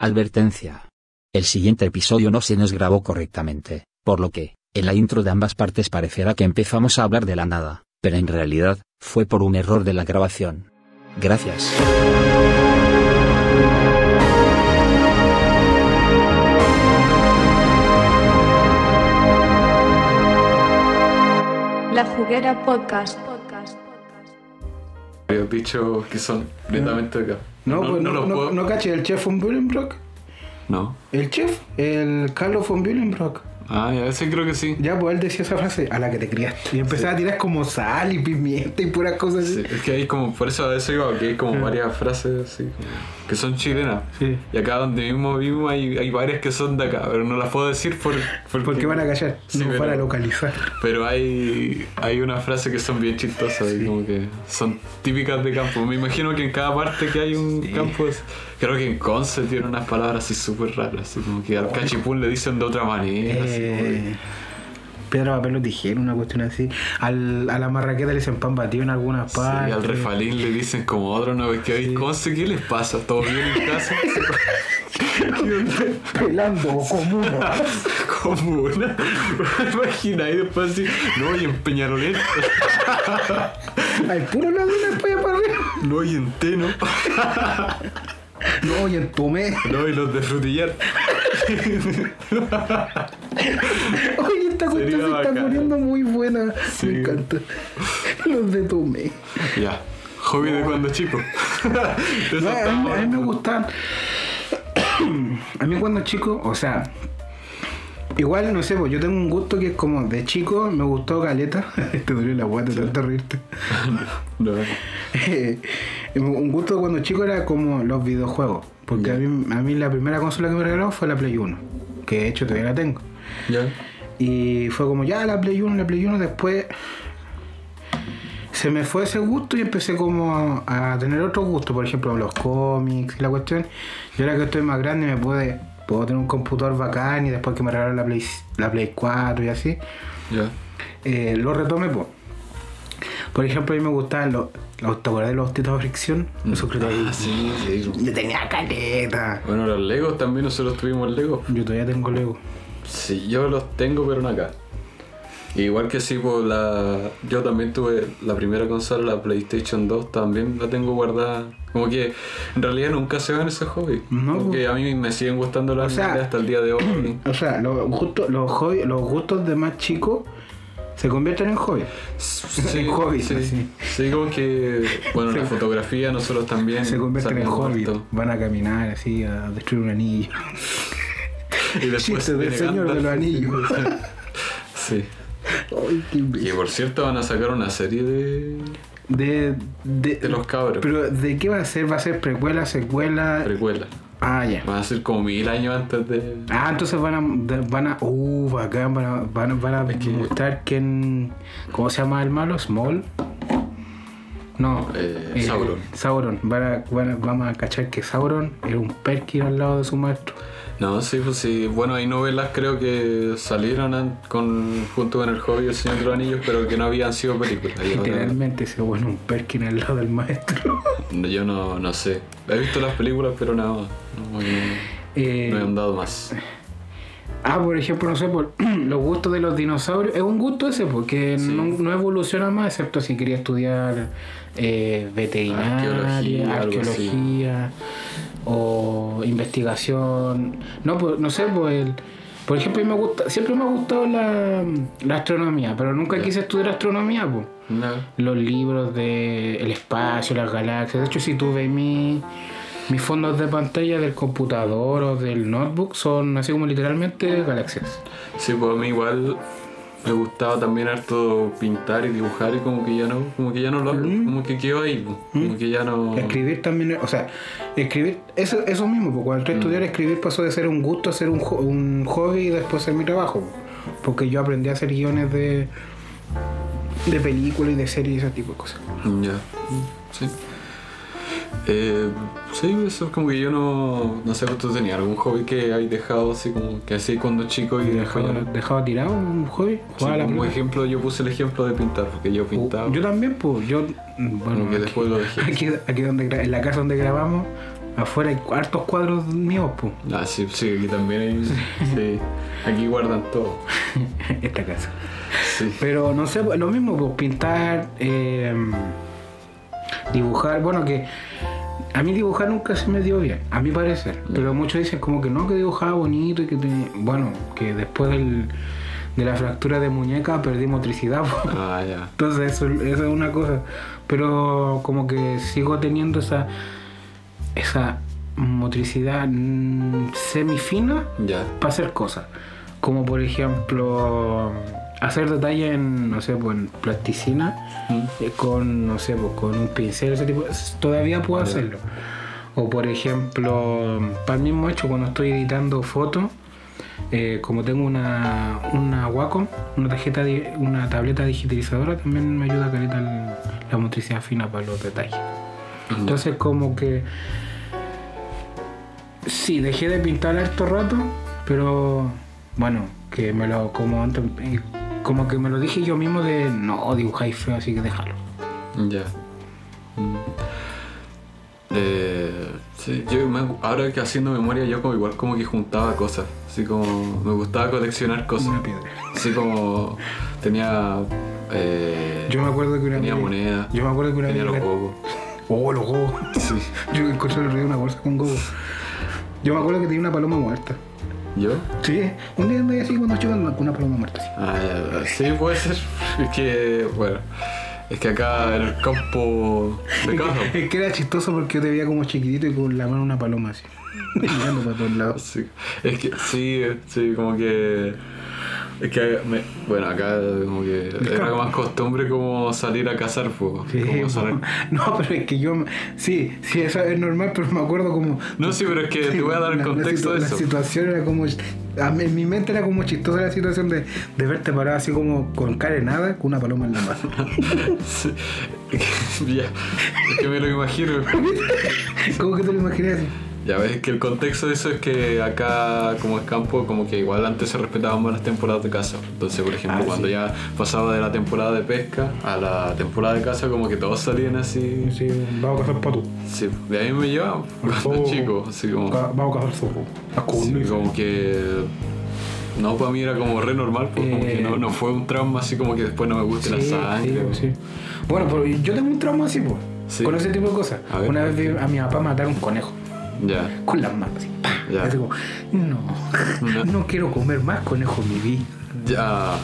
Advertencia. El siguiente episodio no se nos grabó correctamente, por lo que, en la intro de ambas partes parecerá que empezamos a hablar de la nada, pero en realidad, fue por un error de la grabación. Gracias. La Juguera Podcast. Habías dicho que son netamente acá. No, pues no, los no, puedo- no caché, el chef von Bühlenbrock. No. El chef, el Carlos von Bühlenbrock. Ah, ya, ese creo que sí. Ya, pues él decía esa frase, a la que te criaste. Y empezaba a tirar como sal y pimienta y puras cosas así. Sí, Es que hay como, por eso a veces digo que hay como varias frases así, que son chilenas. Sí. Y acá donde mismo vivimos hay, hay varias que son de acá, pero no las puedo decir por, porque, Porque van a callar, no pero- para localizar. Pero hay, hay una frase que son bien chistosas y como que son típicas de campo. Me imagino que en cada parte que hay un campo, es- creo que en Conce tiene unas palabras así súper raras, así como que al cachipún le dicen de otra manera. así Eh, piedra, papel o tijera, una cuestión así. Al, a la marraqueta le dicen pan batido en algunas Sí, partes. al refalín le dicen como otro, ¿no? Es que hay Conce, ¿qué les pasa? ¿Todo bien en casa? Pelando como una. como una. Imagina, y después así, no, y en Peñarolén, Hay puro lado de una polla para arriba. no, y en Teno, No, y en Tomé. no, y los de Frutillar. Oye, esta cuestión Sería se está poniendo muy buena. Sí. Me encanta. Los de Tomé. Ya, hobby de cuando chico. No, a, mí, a mí me gustan. A mí cuando chico, o sea, igual no sé, pues yo tengo un gusto que es como de chico me gustó Caleta. Te dolió la guata de tanto reírte. No, Eh, un gusto cuando chico era como los videojuegos. Porque a, mí, a mí la primera consola que me regaló fue la Play 1. Que de hecho todavía la tengo. Y fue como ya la Play 1, la Play 1, después se me fue ese gusto y empecé como a, tener otro gusto, por ejemplo los cómics y la cuestión. Y ahora que estoy más grande me puede, puedo tener un computador bacán y después que me regalaron la Play, la Play 4 y así, Ya. eh, lo retomé pues. Por ejemplo, a mí me gustaban los, los ¿te acuerdas de los tetos de fricción? Esos que Ah, sí, sí. Yo tenía caleta. Bueno, los Legos también nosotros tuvimos Legos. Yo todavía tengo Lego. Sí, yo los tengo, pero no acá. Igual que sí, pues la... yo también tuve la primera consola, la PlayStation 2, también la tengo guardada. Como que en realidad nunca se van esos hobbies. No, Porque a mí me siguen gustando las O sea- hasta el día de hoy. O sea, los gustos, los, hobby- los gustos de más chicos se convierten en hobby. Sí, En sí. Sí, como que, bueno, la fotografía nosotros también. Se convierten en hobby. Van a caminar así, a destruir un anillo. Y después Chiste del Señor de los Anillos. Sí. Ay, qué imbécil. por cierto van a sacar una serie de, de, de, de los cabros. Pero, ¿de qué va a ser? ¿Va a ser precuela, secuela? Precuela. Ah, ya. Van a ser como mil años antes de... Ah, entonces van a. van a uh, bacán, van a, van a, van a Es que- mostrar quién. ¿Cómo se llama el malo? ¿Small? No. Eh, Sauron. Sauron. Van a- van a- vamos a cachar que Sauron era un Perkin al lado de su maestro. No, sí, pues sí. Bueno, hay novelas creo que salieron con, junto con el hobby del Señor de los Anillos, pero que no habían sido películas. Y Literalmente ese bueno un Perkin al lado del maestro. yo no, no sé. He visto las películas, pero nada más. No, no- Eh, no he andado más. Ah, por ejemplo, no sé, por los gustos de los dinosaurios. Es un gusto ese, porque Sí. no, no evoluciona más, excepto si quería estudiar eh, veterinaria, Arqueología, arqueología, algo o investigación. No, pues, no sé, pues el- por ejemplo, me gusta, siempre me ha gustado la, la astronomía, pero nunca quise estudiar astronomía, pues. No. Los libros del espacio, las galaxias. De hecho, si tú ves mi, mis fondos de pantalla del computador o del notebook, son así como literalmente galaxias. Sí, pues a mí igual me gustaba también harto pintar y dibujar y como que ya no, como que ya no lo hago, como que quedo ahí, como que ya no... Escribir también, o sea, escribir, eso, eso mismo, porque cuando entré a estudiar, escribir pasó de ser un gusto a ser un, un hobby y después ser mi trabajo. Porque yo aprendí a hacer guiones de, de películas y de series y ese tipo de cosas. Ya, sí. Eh, sí, eso es como que yo no, no sé, tú tenías algún hobby que hay dejado así como que así cuando chico y ya no. dejaba tirado un hobby, Sí, jugaba a la como ejemplo yo puse el ejemplo de pintar, porque yo pintaba. Yo también, pues, yo, mm, bueno, Como que aquí- después lo dejé. Aquí, aquí donde, en la casa donde grabamos afuera hay hartos cuadros míos, pues. Ah, sí, sí, aquí también hay. Sí, aquí guardan todo. Esta casa. Sí. Pero no sé, lo mismo, pues pintar, eh, dibujar, bueno que a mí dibujar nunca se me dio bien, a mi parecer. Pero muchos dicen como que no, que dibujaba bonito y que tenía- bueno, que después del- de la fractura de muñeca perdí motricidad. Ah. Entonces eso, eso es una cosa. Pero como que sigo teniendo esa, esa motricidad mm, semifina Ya. para hacer cosas. Como por ejemplo hacer detalles en, no sé, pues en plasticina eh, con, no sé, pues con un pincel, ese tipo. Todavía puedo hacerlo. O por ejemplo, para el mismo hecho, cuando estoy editando fotos, eh, como tengo una, una Wacom, una tarjeta, di- una tableta digitalizadora, también me ayuda a caleta el- la motricidad fina para los detalles. Entonces como que sí, dejé de pintar harto rato, pero bueno, que me lo como antes, como que me lo dije yo mismo de no dibujáis feo, así que déjalo. Ya. Mm. Eh, sí, yo me- ahora que haciendo memoria yo como igual como que juntaba cosas, así como me gustaba coleccionar cosas, Una piedra. así como tenía eh, Yo me acuerdo que una tenía moneda, Yo me acuerdo que una tenía los huevos, Oh, los huevos. sí, Yo encontré el día una bolsa con huevos. Yo me acuerdo que tenía una paloma muerta. Yo, Sí, un día andaba así cuando chico con una paloma muerta. Así. ah, ya, sí puede ser, es que bueno, es que acá en el campo de casa, Es que era chistoso porque yo te veía como chiquitito y con la mano una paloma así. Mirando para todos lados. Sí, es que sí, sí, como que. Es que, me- bueno, acá como que era más costumbre como salir a cazar, pues. Sí, como salir- po. no, pero es que yo, sí, sí, eso es normal, pero me acuerdo como... No, sí, pero es que te voy a dar el La- la contexto de La eso. situación era como... a mí- en mi mente era como chistosa la situación de, de verte parado así como con cara nada, con una paloma en la mano. Sí, es que- ya, es que me lo imagino. ¿Cómo que te lo imaginas así? Ya ves que el contexto de eso es que acá, como es campo, como que igual antes se respetaban más las temporadas de caza. Entonces, por ejemplo, Ah, cuando sí. ya pasaba de la temporada de pesca a la temporada de caza, como que todos salían así. Sí, vamos a cazar pato. Sí, de ahí me llevaban cuando chico, así como. Vamos a cazar zorro. Sí, como que. No, para mí era como re normal, pues como que Eh. no, no fue un trauma así como que después no me guste la Sí, sangre. sí, sí. Bueno, pero yo tengo un trauma así, pues. Con ese tipo de cosas. Una vez vi a mi papá matar un conejo. Con las manos así. ¡pah! Ya. Así como, no, No. quiero comer más conejo en mi vida. Ya.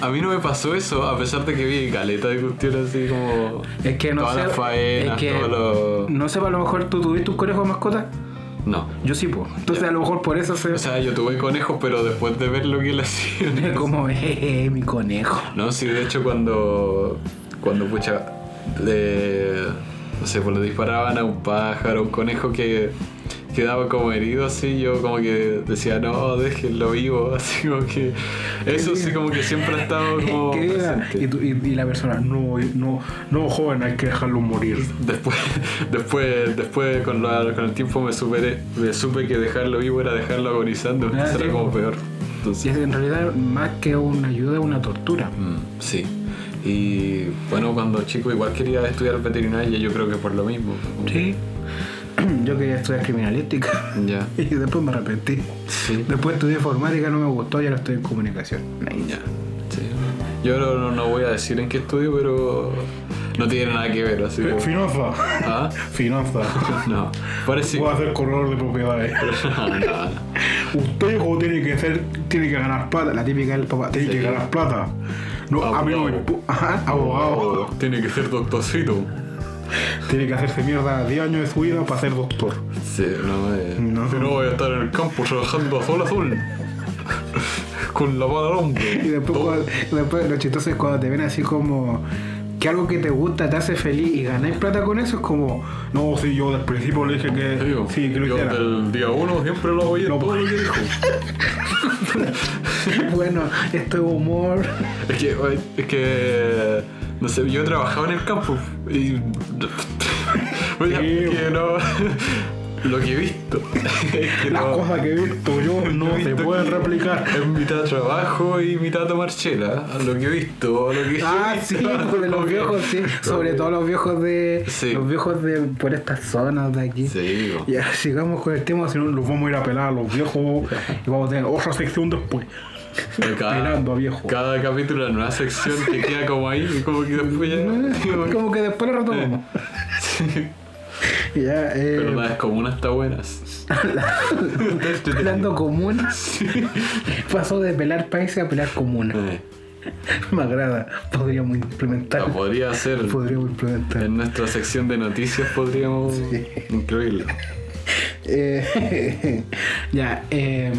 No, a mí no me pasó eso, a pesar de que vi caleta de cuestiones así como. Es que no todas sé. las faenas, es que, todos los. No sé, a lo mejor tú tuviste un conejo de mascota. No. Yo sí, pues. Entonces, a lo mejor por eso se. O sea, yo tuve conejos, pero después de ver lo que le hacían. es como, eh, mi conejo. No, sí, de hecho cuando. Cuando pucha. Le. No sé, pues le disparaban a un pájaro, un conejo que quedaba como herido así, yo como que decía, no, déjenlo vivo, así como que. Eso sí, como que siempre ha estado como. Presente. y, tú- y- y la persona, no, no, no, joven, hay que dejarlo morir. Después, después, después con, la- con el tiempo me, superé, me supe que dejarlo vivo era dejarlo agonizando, Ah, entonces sí, era como peor. Y Entonces, es en realidad, más que una ayuda, es una tortura. mm, sí. Y bueno, cuando chico igual quería estudiar veterinaria, yo creo que por lo mismo. Sí. Yo quería estudiar criminalística. Ya. Y después me arrepentí. Sí. Después estudié informática, no me gustó y ahora estoy en comunicación. Ya. Sí. Yo no, no, no voy a decir en qué estudio, pero no tiene nada que ver, así como- Finanza. ¿Ah? Finanza. No. Parece. Voy a ser corredor de propiedades. no, no. Usted, hijo, tiene que ser, tiene que ganar plata. La típica del papá, tiene Sí. que ganar plata. No, Abogado. Ajá, abogado. Tiene que ser doctorcito. Tiene que hacerse mierda 10 años de su vida para ser doctor. Sí, no, eh. No. Si no voy a estar en el campo trabajando a sol a sol. Con la pala al hombro. Y después, cuando- después lo chistoso es cuando te ven así como que algo que te gusta te hace feliz y ganáis plata con eso, es como, no, sí, yo del principio le dije que Digo, sí, que lo yo hiciera. del día uno siempre lo oí en No. todo lo que dijo. bueno, esto es humor. Es que, es que, no sé, yo trabajaba en el campo y... Sí. que no... lo que he visto. Es que Las no- cosas que he visto yo no se pueden replicar. Es mitad trabajo y mitad tomar chela. Lo que he visto, lo que Ah, he sí, visto, pues de lo los viejos, sí. Sobre todo los viejos de. Sí. Los viejos de por estas zonas de aquí. Sí. Ya, sigamos con el tema, si no los vamos a ir a pelar a los viejos y vamos a tener otra sección después. Pelando a viejos. Cada capítulo una nueva sección que queda como ahí y como que después ya. Como que después lo retomamos. Ya, eh. Pero las comunas está buenas. Pelando comunas. Pasó de pelar países a pelar comunas. Eh, Me agrada. Podríamos implementar. lo podría hacer. Podríamos implementar. En nuestra sección de noticias podríamos incluirlo. Eh, ya, eh,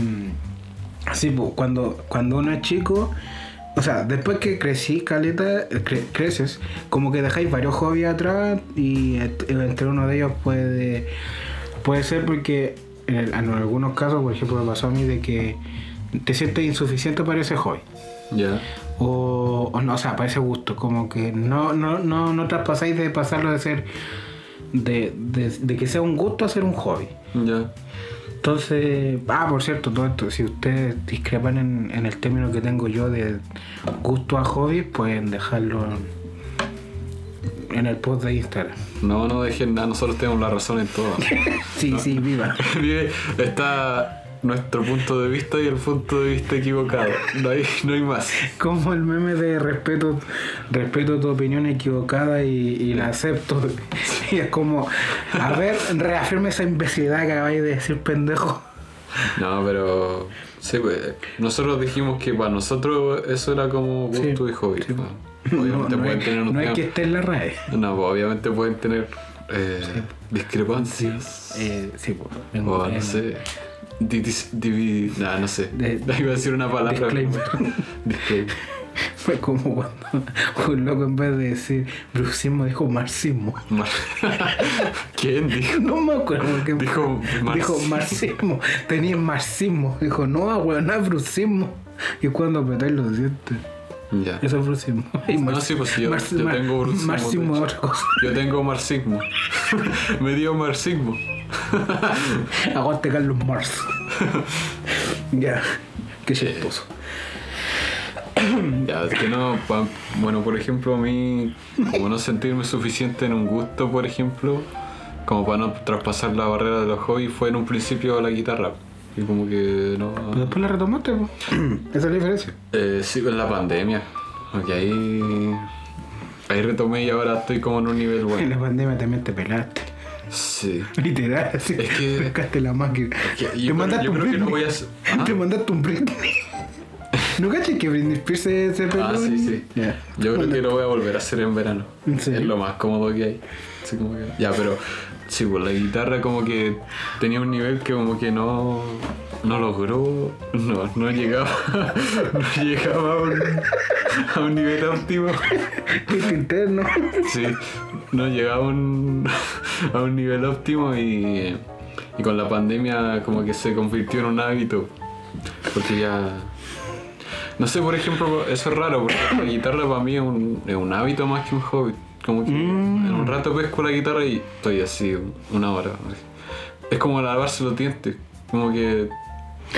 sí, pues, cuando, cuando uno es chico, o sea, después que crecí, caleta, cre- creces, como que dejáis varios hobbies atrás y entre uno de ellos puede, puede ser porque en, el- en algunos casos, por ejemplo, me pasó a mí de que te sientes insuficiente para ese hobby. Ya. O, o no, o sea, para ese gusto, como que no, no, no, no traspasáis de pasarlo de ser, de, de, de que sea un gusto a ser un hobby. Ya. Entonces, ah, por cierto, todo esto, si ustedes discrepan en, en el término que tengo yo de gusto a hobby, pueden dejarlo en, el post de Instagram. No, no dejen nada, nosotros tenemos la razón en todo. Sí, sí, viva. Está nuestro punto de vista y el punto de vista equivocado. No hay, no hay más. Como el meme de respeto, respeto tu opinión equivocada y, y la acepto. Y es como, a ver, reafirme esa imbecilidad que acabáis de decir, pendejo. No, pero. Sí, pues. Nosotros dijimos que para nosotros eso era como gusto Sí, y hobby. sí. ¿no? Obviamente no, pueden es, tener un no es tema- que esté en la RAE. No, pues, obviamente pueden tener eh, discrepancias. Eh, sí, pues, o no sé. Nah, no sé. Iba a decir una palabra. Disclaimer. Disclaimer. Fue como cuando un loco en vez de decir bruxismo dijo marxismo. Mar- ¿Quién dijo? No me acuerdo porque Dijo marxismo. dijo marxismo. Tenía marxismo. Dijo, no, weón, no es bruxismo. Y cuando apretáis los dientes. Ya. Eso es bruxismo. Y No, sí, pues yo, yo tengo bruxismo, Marxismo es otra cosa. Yo tengo marxismo. Me dio marxismo. Aguante Carlos Marx. ya. Qué chistoso. Ya, es que no, pa- bueno, por ejemplo, a mí, como no sentirme suficiente en un gusto, por ejemplo, como para no traspasar la barrera de los hobbies, fue en un principio la guitarra. Y como que no. Después la retomaste, po. Esa es la diferencia. Eh, sí, en la pandemia. Porque ahí. Ahí retomé y ahora estoy como en un nivel En bueno. la pandemia también te pelaste. Sí. Literal, así. Es que- Pescaste la máquina. que yo te creo- mandaste un que no Britney. voy a ¿Ah? Te mandaste un Britney. ¿No cachas que Britney Spears se, se? Ah, sí, sí. Yo creo que lo voy a volver a hacer en verano. Es lo más cómodo que hay. Así como que- Ya, pero sí, pues la guitarra como que tenía un nivel que como que no, no logró, no, no llegaba, no llegaba a un, a un nivel óptimo. Interno. Sí, no llegaba a un, a un nivel óptimo y, y con la pandemia como que se convirtió en un hábito. Porque ya... No sé, por ejemplo, eso es raro, porque la guitarra para mí es un, es un hábito más que un hobby. Como que Mm. en un rato pesco la guitarra y estoy así una hora. Es como lavarse los dientes. Como que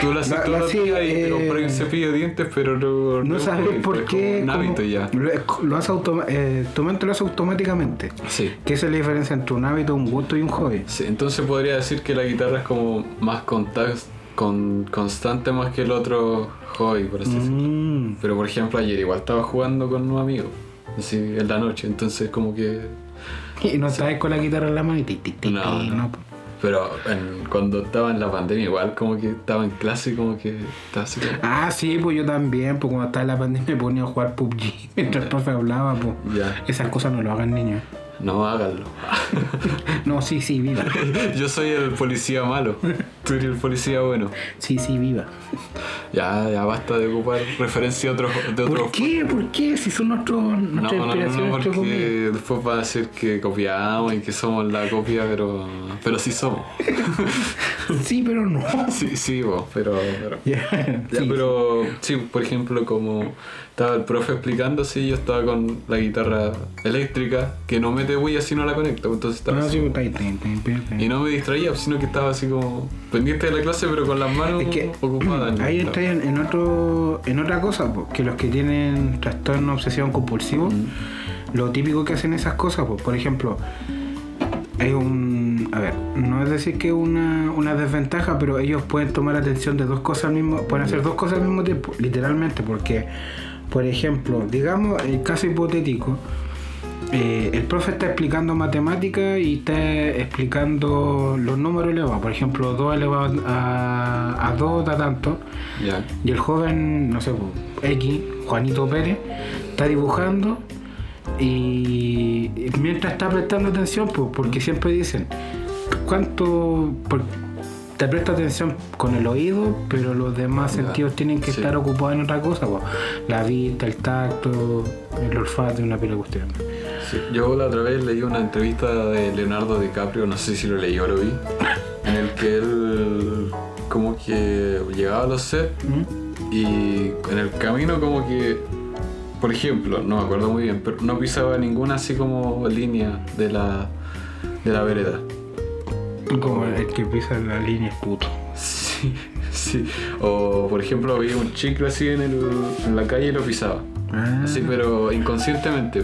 tú La- la los sí, días y eh, un cepillo de dientes, pero no... No es un sabes por qué. Un hábito ya. Lo, lo automa eh, tu mente lo hace automáticamente. Sí. ¿Qué es la diferencia entre un hábito, un gusto y un hobby? Sí, entonces podría decir que la guitarra es como más contact- con, constante más que el otro hobby, por así decirlo. Mm. Pero por ejemplo ayer igual estaba jugando con unos amigos, así en la noche, entonces como que... Y no estabas con la guitarra en la mano y ti, ti, ti, No, ti, no. Pero en- cuando estaba en la pandemia igual como que estaba en clase como que estaba así como... Ah, sí, pues yo también, pues cuando estaba en la pandemia me ponía a jugar PUBG mientras el profe hablaba, pues. Ya. Esas cosas no lo hagan niños. No, háganlo. No, sí, sí, viva. Yo soy el policía malo. Tú eres el policía bueno. Sí, sí, viva. Ya, ya basta de ocupar referencia de otros. De otros ¿Por qué? ¿Por qué? Si son nuestros, No, no, no, no, porque después va a decir que copiamos y que somos la copia, pero pero sí somos. Sí, pero no. Sí, sí, vos, pero... pero Ya, Ya, sí, pero sí, por ejemplo, como estaba el profe explicando, sí, yo estaba con la guitarra eléctrica que no mete huella si no la conecto, entonces estaba No, así. sí, ahí. Y no me distraía, sino que estaba así como pendiente de la clase, pero con las manos Es que ocupadas. ahí entra en, en otro en otra cosa, po, que los que tienen trastorno obsesión compulsivo, lo típico que hacen esas cosas, pues, por ejemplo, hay un, a ver, no es decir que una, una desventaja, pero ellos pueden tomar atención de dos cosas al mismo, pueden hacer dos cosas al mismo tiempo, literalmente, porque, por ejemplo, digamos el caso hipotético, eh, el profe está explicando matemáticas y está explicando los números elevados. Por ejemplo, 2 elevado a, a 2 da tanto. Ya. Y el joven, no sé, X, Juanito Pérez, está dibujando y mientras está prestando atención, pues, porque siempre dicen, ¿cuánto? por- te presta atención con el oído, pero los demás sentidos tienen que sí. estar ocupados en otra cosa, pues. la vista, el tacto, el olfato y una pila de cuestiones. Sí, Yo la otra vez leí una entrevista de Leonardo DiCaprio, no sé si lo leí o lo vi, en el que él como que llegaba a los sets ¿Mm? y en el camino como que, por ejemplo, no me acuerdo muy bien, pero no pisaba ninguna así como línea de la, de la vereda. Como el que pisa la línea es puto. Sí, sí. O por ejemplo veía un chicle así en, el, en la calle y lo pisaba. Ah, Así pero inconscientemente.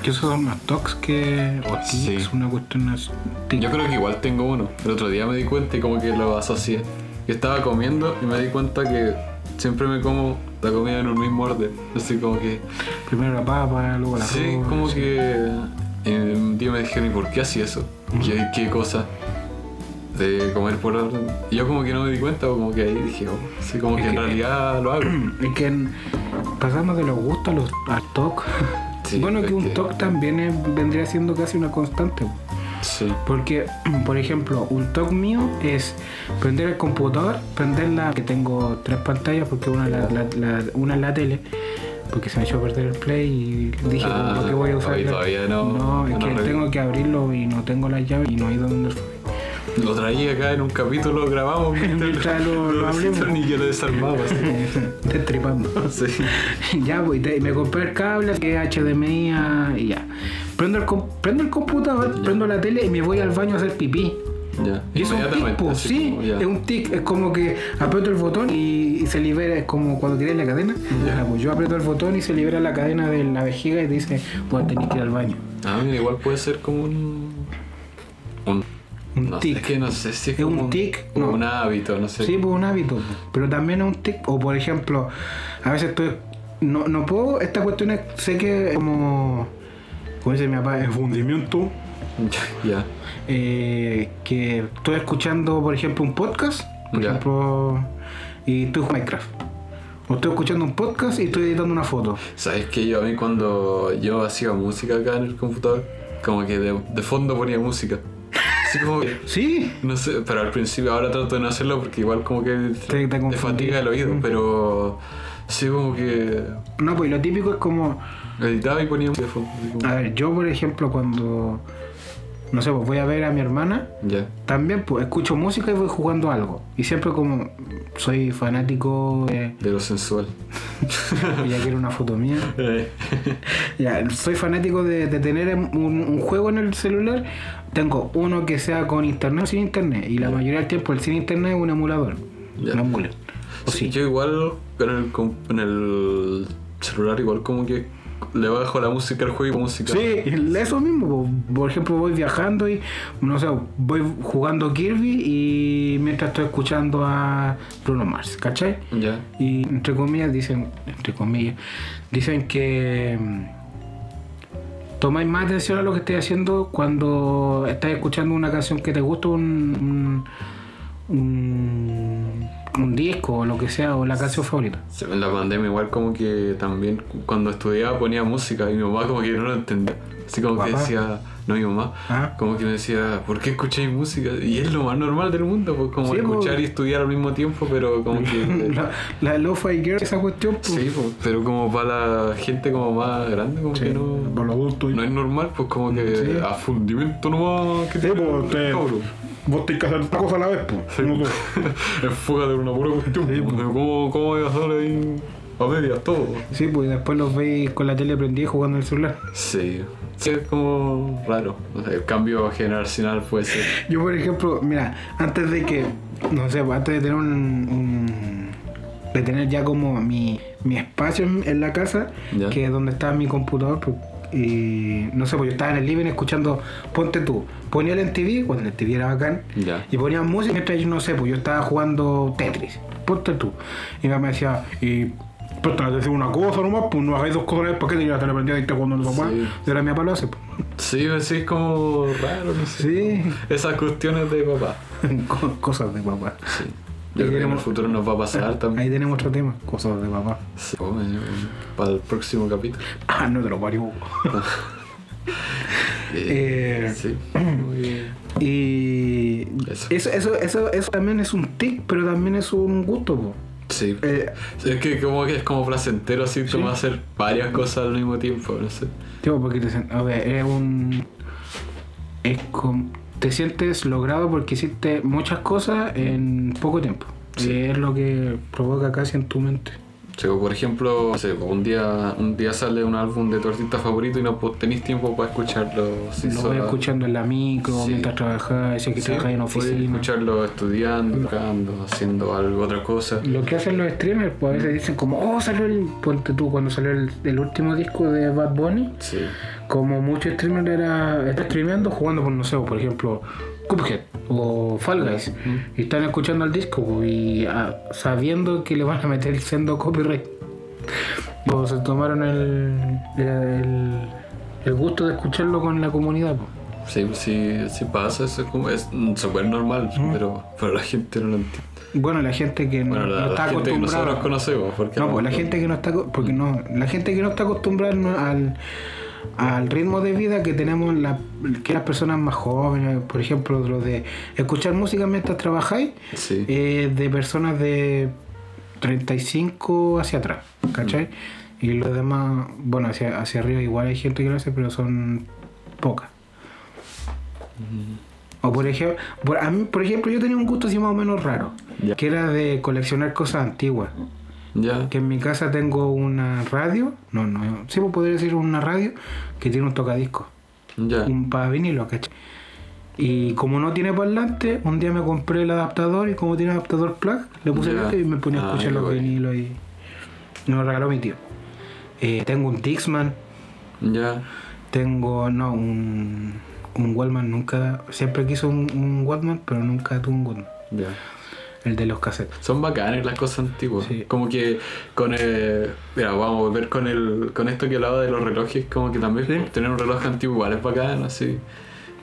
Que esos son más tocs que. o Sí. una cuestión así. Yo creo que igual tengo uno. El otro día me di cuenta y como que lo asocié. Que estaba comiendo y me di cuenta que siempre me como la comida en un mismo orden. Así como que... Primero la papa, luego la Sí, como sí. que... eh, un día me dijeron, ¿y por qué hacía eso? ¿Qué, qué cosa? De comer por orden. Y yo como que no me di cuenta, como que ahí dije, oh, sí, como que, Es en que- realidad lo hago. Es que en- pasamos de los gustos a los al TOC. Sí, bueno, que un que- TOC también es- vendría siendo casi una constante. Sí. Porque, por ejemplo, un TOC mío es prender el computador, prender la. que tengo tres pantallas, porque una, la, la- la- una es la tele, porque se me echó a perder el play y dije, Ah, ¿por qué voy a usar todavía no- No, es no que tengo que abrirlo y no tengo las llaves y no ido donde fue. Lo traía acá en un capítulo, lo grabamos Mientras lo- lo hablemos. Ni yo lo desarmaba. así. Destripando. Sí. ya, pues, y te- y me compré el cable que es HDMI a- y ya. Prendo el, prendo el computador, prendo la tele y me voy al baño a hacer pipí. Ya. Y es un tic, pues, sí, como, es un tic, es como que aprieto el botón y, y se libera, es como cuando tiré la cadena. Ya. Ya, pues yo aprieto el botón y se libera la cadena de la vejiga y dice, pues tenés que ir al baño. Ah, mira, igual puede ser como un. Un, Un no tic. Sé, es que no sé si es, ¿Es como un tic? o No. un hábito, no sé. Sí, pues un hábito, pero también es un tic. O por ejemplo, a veces estoy. No, no puedo, esta cuestión es, sé que es como. Como dice mi papá, es fundimiento. ya. eh, que estoy escuchando, por ejemplo, un podcast, por ejemplo, y estoy jugando Minecraft. O estoy escuchando un podcast y estoy editando una foto. ¿Sabes que yo a mí cuando yo hacía música acá en el computador, como que de, de fondo ponía música? Así como que. Sí, No sé, pero al principio ahora trato de no hacerlo porque igual como que Te- te te confundí. fatiga el oído, pero sí como que no, pues lo típico es como. editaba y ponía así como- A ver, yo, por ejemplo, cuando. No sé, pues voy a ver a mi hermana. También pues escucho música y voy jugando algo. Y siempre como soy fanático de... De lo sensual. ya quiero una foto mía. Ya, soy fanático de, de tener un, un juego en el celular. Tengo uno que sea con internet o sin internet. Y la mayoría del tiempo el sin internet es un emulador. Ya. No emulen. O Sí, sí. Yo igual en el, en el celular igual como que le bajo la música al juego y música. Sí, eso mismo. po. Por ejemplo, voy viajando y, no sé, voy jugando Kirby y mientras estoy escuchando a Bruno Mars, ¿cachai? Ya. Y entre comillas dicen, entre comillas, dicen que mm, tomáis más atención a lo que estáis haciendo cuando estás escuchando una canción que te gusta, un, un, un- un disco o lo que sea, o la canción favorita. En la pandemia igual como que también cu- cuando estudiaba ponía música y mi mamá como que no lo entendía. Así como que decía, no mi mamá, Ah. como que me decía, ¿por qué escucháis música? Y es lo más normal del mundo, pues como Sí, escuchar pues. y estudiar al mismo tiempo, pero como que... La, la Lo-Fi Girl, esa cuestión, pues. Sí, pues, pero como para la gente como más grande, como Sí, que no... para los adultos. No es normal, pues como que Sí. a fundimento nomás que Sí, tiene pues. Vos tenés que hacer una cosa a la vez, pues. Sí. No, no. Enfócate en una pura cuestión. Sí, pues, pues. ¿Cómo, ¿Cómo voy a hacer ahí a medias todo? Sí, pues y después los veis con la tele prendida jugando en el celular. Sí. Sí, es como raro. O sea, el cambio generacional puede ser. Yo, por ejemplo, mira, antes de que, no sé, pues, antes de tener un, un- de tener ya como mi, mi espacio en, en la casa, Ya. que es donde estaba mi computador, pues, y no sé, pues yo estaba en el living escuchando, ponte tú, ponía el MTV, cuando el MTV era bacán, y ponía música mientras yo, no sé, pues yo estaba jugando Tetris, ponte tú. Y mi mamá me decía, y pero te decir una cosa nomás, pues no hagáis dos cosas a la vez, ¿para qué te la prendida y estás jugando a? Sí. Y ahora mi papá lo hace, pues. Sí, sí, es como raro, no sé. Sí, Esas cuestiones de papá. Co- cosas de papá. Sí. Yo creo que en el futuro nos va a pasar también. Ahí tenemos otro tema, cosas de papá. Sí, oh, eh, para el próximo capítulo. Ah, no te lo parió. Eh, sí. Muy bien. Y Eso. eso. Eso, eso, eso, también es un tic, pero también es un gusto. po. Sí. Eh, Es que como que es como placentero así como hacer varias cosas al mismo tiempo, no sé. tipo, porque te, a ver, es un. Es como. Te sientes logrado porque hiciste muchas cosas en poco tiempo. Sí. Y es lo que provoca casi en tu mente. Sí, o por ejemplo, no sé, un día un día sale un álbum de tu artista favorito y no pues, tenéis tiempo para escucharlo. si lo voy sola. escuchando en la micro, Sí. mientras trabajas, si que trabajas en oficina. escucharlo estudiando, tocando, haciendo algo, otra cosa. Lo que hacen los streamers, pues a veces dicen como, oh, salió el, ponte tú, cuando salió el, el último disco de Bad Bunny, Sí, como muchos streamers era, está streameando jugando por, no sé, por ejemplo, Cuphead o Fall Guys, y están escuchando el disco y ah, sabiendo que le van a meter el sendo copyright. O se tomaron el, el, el gusto de escucharlo con la comunidad. pues. sí, sí, sí pasa, eso es como, es súper normal, pero, pero la gente no lo entiende. Bueno, la gente que no, Bueno, la, no la está que acostumbrada. nosotros conocemos, porque No, pues la gente que no está, porque no, la gente que no está acostumbrada al, al ritmo de vida que tenemos la, que las personas más jóvenes, por ejemplo, lo de escuchar música mientras trabajáis, Sí. eh, de personas de 35 hacia atrás, ¿cachai? Y los demás, bueno, hacia, hacia arriba igual hay gente que lo hace, pero son pocas. O por ejemplo, por, a mí, por ejemplo, yo tenía un gusto así más o menos raro, que era de coleccionar cosas antiguas Ya, que en mi casa tengo una radio, no, no, sí podría decir una radio que tiene un tocadiscos, ya. un para vinilo, ¿cachai? Y como no tiene parlante, un día me compré el adaptador y como tiene adaptador plug, le puse Ya. este y me ponía a escuchar los vinilos y me lo regaló mi tío. Eh, tengo un Dixman, Ya, tengo, no, un, un Wallman, nunca, siempre quiso un, un Wallman, pero nunca tuve un Wallman, ya. El de los cassettes. Son bacanes las cosas antiguas. Sí. Como que con el. Mira, vamos a volver con el. con esto que hablaba de los relojes, como que también Sí. tener un reloj antiguo igual es bacán, así.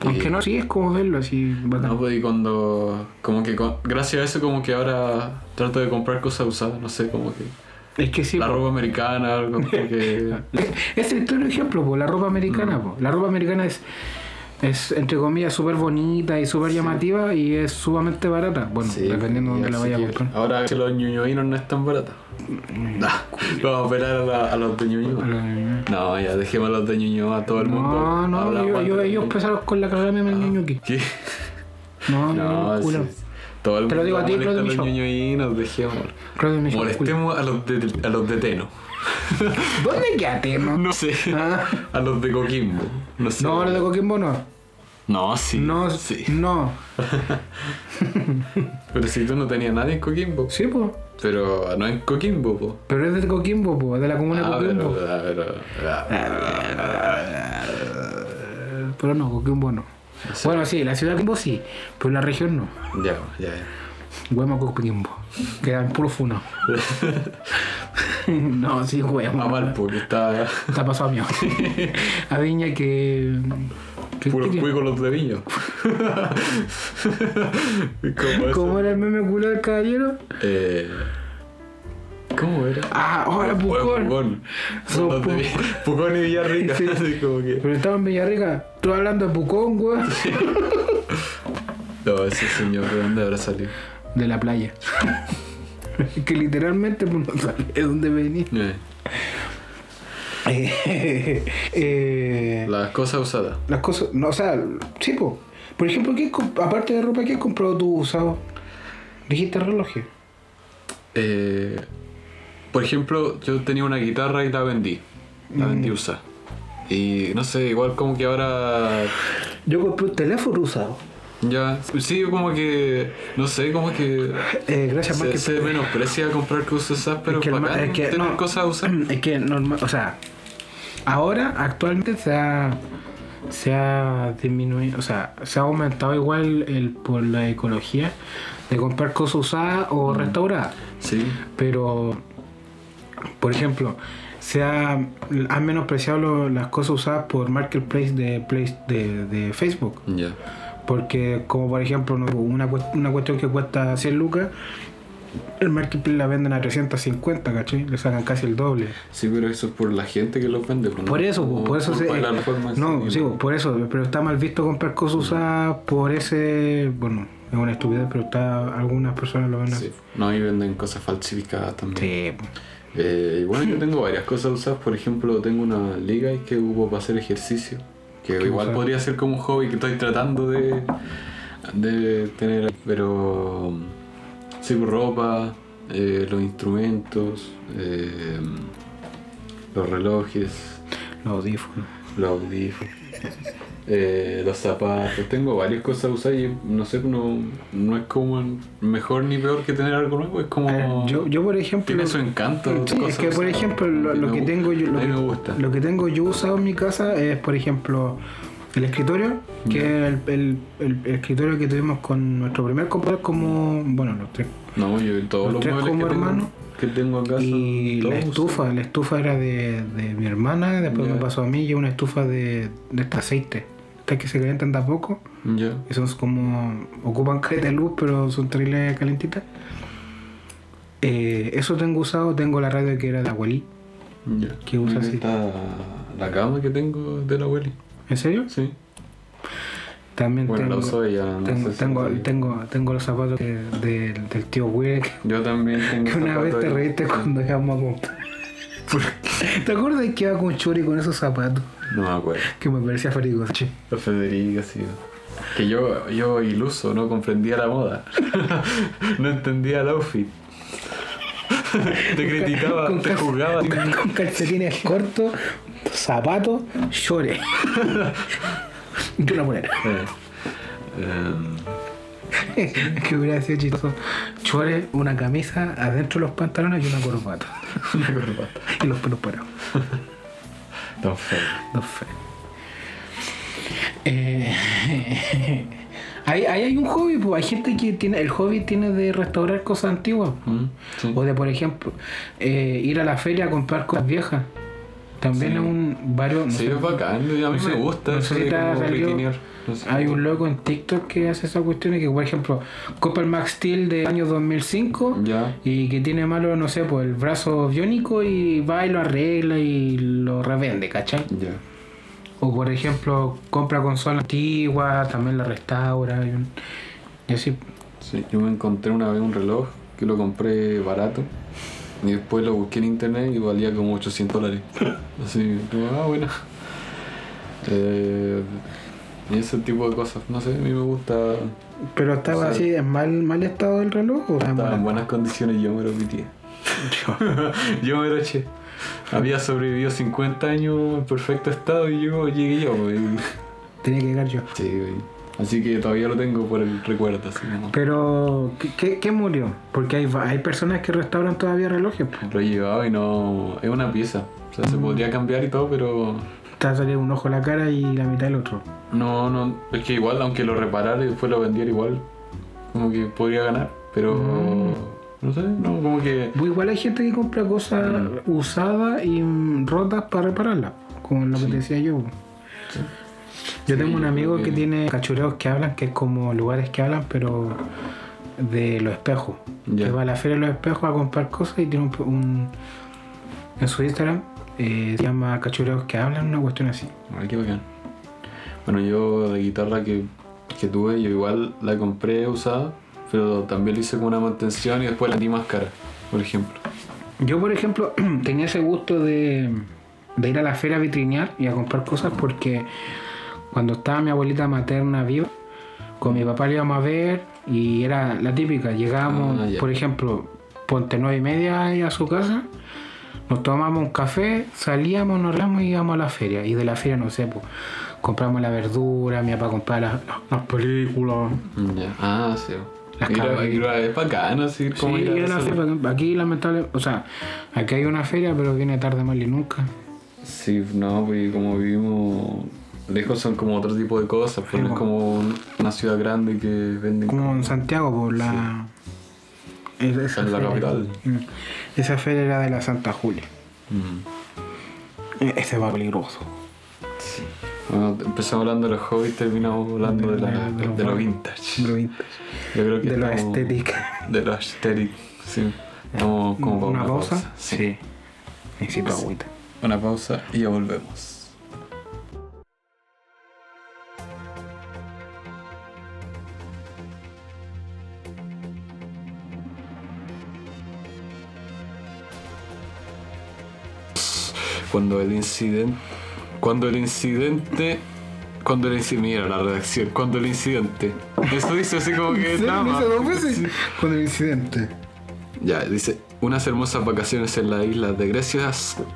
Y- Aunque no, sí es como verlo así, bacán. No, pues y cuando. Como que con- gracias a eso, como que ahora trato de comprar cosas usadas, no sé, como que. Es que sí, la po. ropa americana, algo como que. Es el claro ejemplo, po, la ropa americana. Mm. po. La ropa americana es, es entre comillas, súper bonita y súper llamativa y es sumamente barata. Bueno, Sí, dependiendo de dónde la vaya a comprar. Ahora que los ñuñoínos no están baratos. Nah, vamos a operar a, la- a los de Ñuñoa. No, ya dejemos a los de Ñuñoa a todo el mundo. No, no, Habla yo, yo, ellos Ñuñoa. pesaron con la cagada de niño aquí. ¿Qué? No, No, no, culo. sí. Todo el Te lo digo a ti, Claudio los ñuñoínos, dejemos. Molestemos a los de, a los de Teno. ¿Dónde quedaste, no? No sé. Ah. A los de Coquimbo. No sé. No, los de Coquimbo no. No, sí. No, sí. no. Pero si tú no tenías nadie en Coquimbo. Sí, pues. Pero no en Coquimbo, po. Pero es de Coquimbo, pues, es de la comuna de Ah, Coquimbo. pero, ah, pero, ah, Pero no, Coquimbo no. Bueno, sí, la ciudad de Coquimbo sí, pero la región no. Ya, ya, ya. Huemo Coquimbo. Quedan puro funo. no, sí, huemo. A Valpo, que está Está pasado a mí. A Viña que. que- puro que- cuico los de Viña. ¿Cómo era el meme culo del caballero? Eh, ¿Cómo era? Ah, Bueno, Pucón. Pucón. Y Villarrica. Sí. Así como que. Pero estaba en Villarrica. Tú hablando de Pucón, weón. No, ese señor, ¿de dónde habrá salido? De la playa. que literalmente pues, no sabe de dónde venía. Eh, Eh, eh, las cosas usadas. las cosas, no, o sea, sí, po. Por ejemplo, ¿qué, aparte de ropa, ¿qué has comprado tú usado? Dijiste relojes. Eh, por ejemplo, yo tenía una guitarra y la vendí. La Mm. vendí usada. Y no sé, igual como que ahora Yo compré un teléfono usado. Ya. Sí, como que. No sé, como que. Eh, gracias, Se, más que se menosprecia comprar cosas usadas, pero Es que el ma- bacán es que- tener no. cosas usadas. Es que normal, o sea, ahora actualmente se ha se ha disminuido, o sea, se ha aumentado igual el por la ecología de comprar cosas usadas o restauradas, Sí. pero por ejemplo, se ha, han menospreciado lo- las cosas usadas por marketplace de de, de Facebook. Ya. Porque, como por ejemplo, una, una cuestión que cuesta 100 lucas, el marketplace la venden a 350, ¿cachai? Le sacan casi el doble. Sí, pero eso es por la gente que los vende. pues, ¿no? Por eso, Como por eso se, No, sí, por eso, pero está mal visto comprar cosas usadas por ese. Bueno, es una estupidez, pero está algunas personas lo ven así. Sí. No, y venden cosas falsificadas también. Sí. Eh, y bueno, yo tengo varias cosas usadas. Por ejemplo, tengo una liga que hubo para hacer ejercicio. Que ¿Qué igual podría ser como un hobby que estoy tratando de, de tener. Pero sí, pues, ropa, eh, los instrumentos, eh, los relojes, Los audífonos. los audífonos, eh, los zapatos. Tengo varias cosas usadas y no sé, no, no es como mejor ni peor que tener algo nuevo. Es como. Eh, yo, yo, por ejemplo. Tiene su encanto. Sí, es que por ejemplo lo, que tengo yo lo, a que- lo que tengo yo usado en mi casa es por ejemplo el escritorio que es el, el- el- el escritorio que tuvimos con nuestro primer compadre como bueno los tres No, yo todos Los los, tres como que tengo, que tengo acá y la estufa la estufa era de, de mi hermana después me pasó a mí y una estufa de, de este aceite estas que se calientan de a poco usados. Ya. y son como ocupan de luz pero son terribles calentitas Eh, eso tengo usado tengo la radio que era de abuelí ya. ¿Qué usas Mira, así? Está la cama que tengo de la abueli. ¿en serio? Sí. también Bueno, tengo uso ella. No Tengo, sé si tengo, tengo, tengo los zapatos que- del, del tío Will que, Yo también tengo que una vez te reíste cuando íbamos a comprar. ¿Te acuerdas que iba con Chori con esos zapatos? No me acuerdo. Que me parecía Farigoche. La Federica, sí. Que yo, yo iluso, no comprendía la moda. no entendía el outfit. te criticaba, Con te juzgaba. Con, con calcetines cortos, zapatos, chores. y una polera. Eh, em, que hubiera sido chistoso. Chores, una camisa, adentro los pantalones y una corbata. una corbata. y los pelos parados. Tan feo. No fe. Eh, ahí, ahí hay un hobby, pues hay gente que tiene, el hobby tiene de restaurar cosas antiguas. pues. Mm, sí. O de, por ejemplo, eh, ir a la feria a comprar cosas viejas. También Sí. es un varios. no Sí, sé, es bacán. A mí no me gusta no eso sé si de te Hay un loco en TikTok que hace esa cuestión y que, por ejemplo, compra el Max Steel de año 2005 Ya. y que tiene malo, no sé, pues el brazo biónico y va y lo arregla y lo revende, ¿cachai? Ya. O por ejemplo, compra consola antigua, también la restaura y, un- y así. Sí, yo me encontré una vez un reloj que lo compré barato y después lo busqué en internet y valía como 800 dólares. Así, ah, bueno. Eh, y ese tipo de cosas, no sé, a mí me gusta. Pero estaba Sí. así en mal, mal estado el reloj o estaba en Estaba en buena- buenas condiciones yo me lo pitié. yo me lo eché. Había sobrevivido 50 años en perfecto estado y yo llegué yo. güey. Tenía que llegar yo. Sí, güey. Así que todavía lo tengo por el recuerdo. Así como. Pero, ¿qué, qué, murió? Porque hay, hay personas que restauran todavía relojes. Lo he llevado y no. Es una pieza. O sea, se podría cambiar y todo, pero. Te va a salir un ojo en la cara y la mitad el otro. No, no. Es que igual, aunque lo reparara y después lo vendiera igual, como que podría ganar. Pero. No sé, no, como que. Igual hay gente que compra cosas Mm. usadas y mm, rotas para repararlas. Como lo que te decía yo. Yo Sí, tengo un amigo que que- tiene cachureos que hablan, que es como lugares que hablan, pero de los espejos. Que va a la feria de los espejos a comprar cosas y tiene un, un- en su Instagram eh, se llama Cachureos que hablan, una cuestión así. Ay, qué bacán. Bueno, yo la guitarra que, que tuve, yo igual la compré usada, pero también le hice como una mantención y después la di más cara, por ejemplo. Yo, por ejemplo, tenía ese gusto de, de ir a la feria a vitrinear y a comprar cosas porque cuando estaba mi abuelita materna viva, con mi papá le íbamos a ver y era la típica. Llegábamos, Ah, por ejemplo, ponte nueve y media a su casa, nos tomamos un café, salíamos, nos arreglamos y íbamos a la feria. Y de la feria, no sé, pues, compramos la verdura, mi papá compraba las, las películas. Ya. Ah, sí. Las Ir a- ir a- es bacano, así Sí, como ir a era la feria. Aquí, lamentablemente, o sea, aquí hay una feria, pero viene tarde más y nunca. Sí, no, pues como vivimos lejos son como otro tipo de cosas, pues no es como una ciudad grande que venden Como en Santiago, por la. Esa En la capital. Mm. Esa feria era de la Santa Julia. Mm. Ese va peligroso. Bueno, empezamos hablando de los hobbies, terminamos hablando de, la- De- de los de vintage. De lo vintage. Yo creo que De lo estamos- estético. De lo aesthetic, sí. Vamos como ¿Una pausa? Sí. Necesito agüita. Una pausa y ya volvemos. Cuando el incidente. Cuando el incidente. Cuando el incidente. Mira la redacción. Cuando el incidente. Eso dice así como que. Nada más. Sí. con el incidente. Ya, dice, unas hermosas vacaciones en las islas de Grecia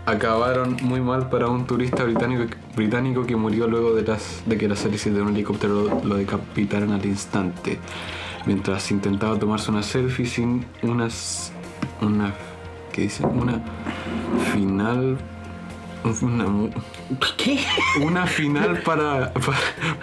acabaron muy mal para un turista británico, británico que murió luego de, las, de que las hélices de un helicóptero lo, lo decapitaran al instante, mientras intentaba tomarse una selfie sin unas... una... ¿qué dice? Una final... Una, ¿Qué? una final para, para,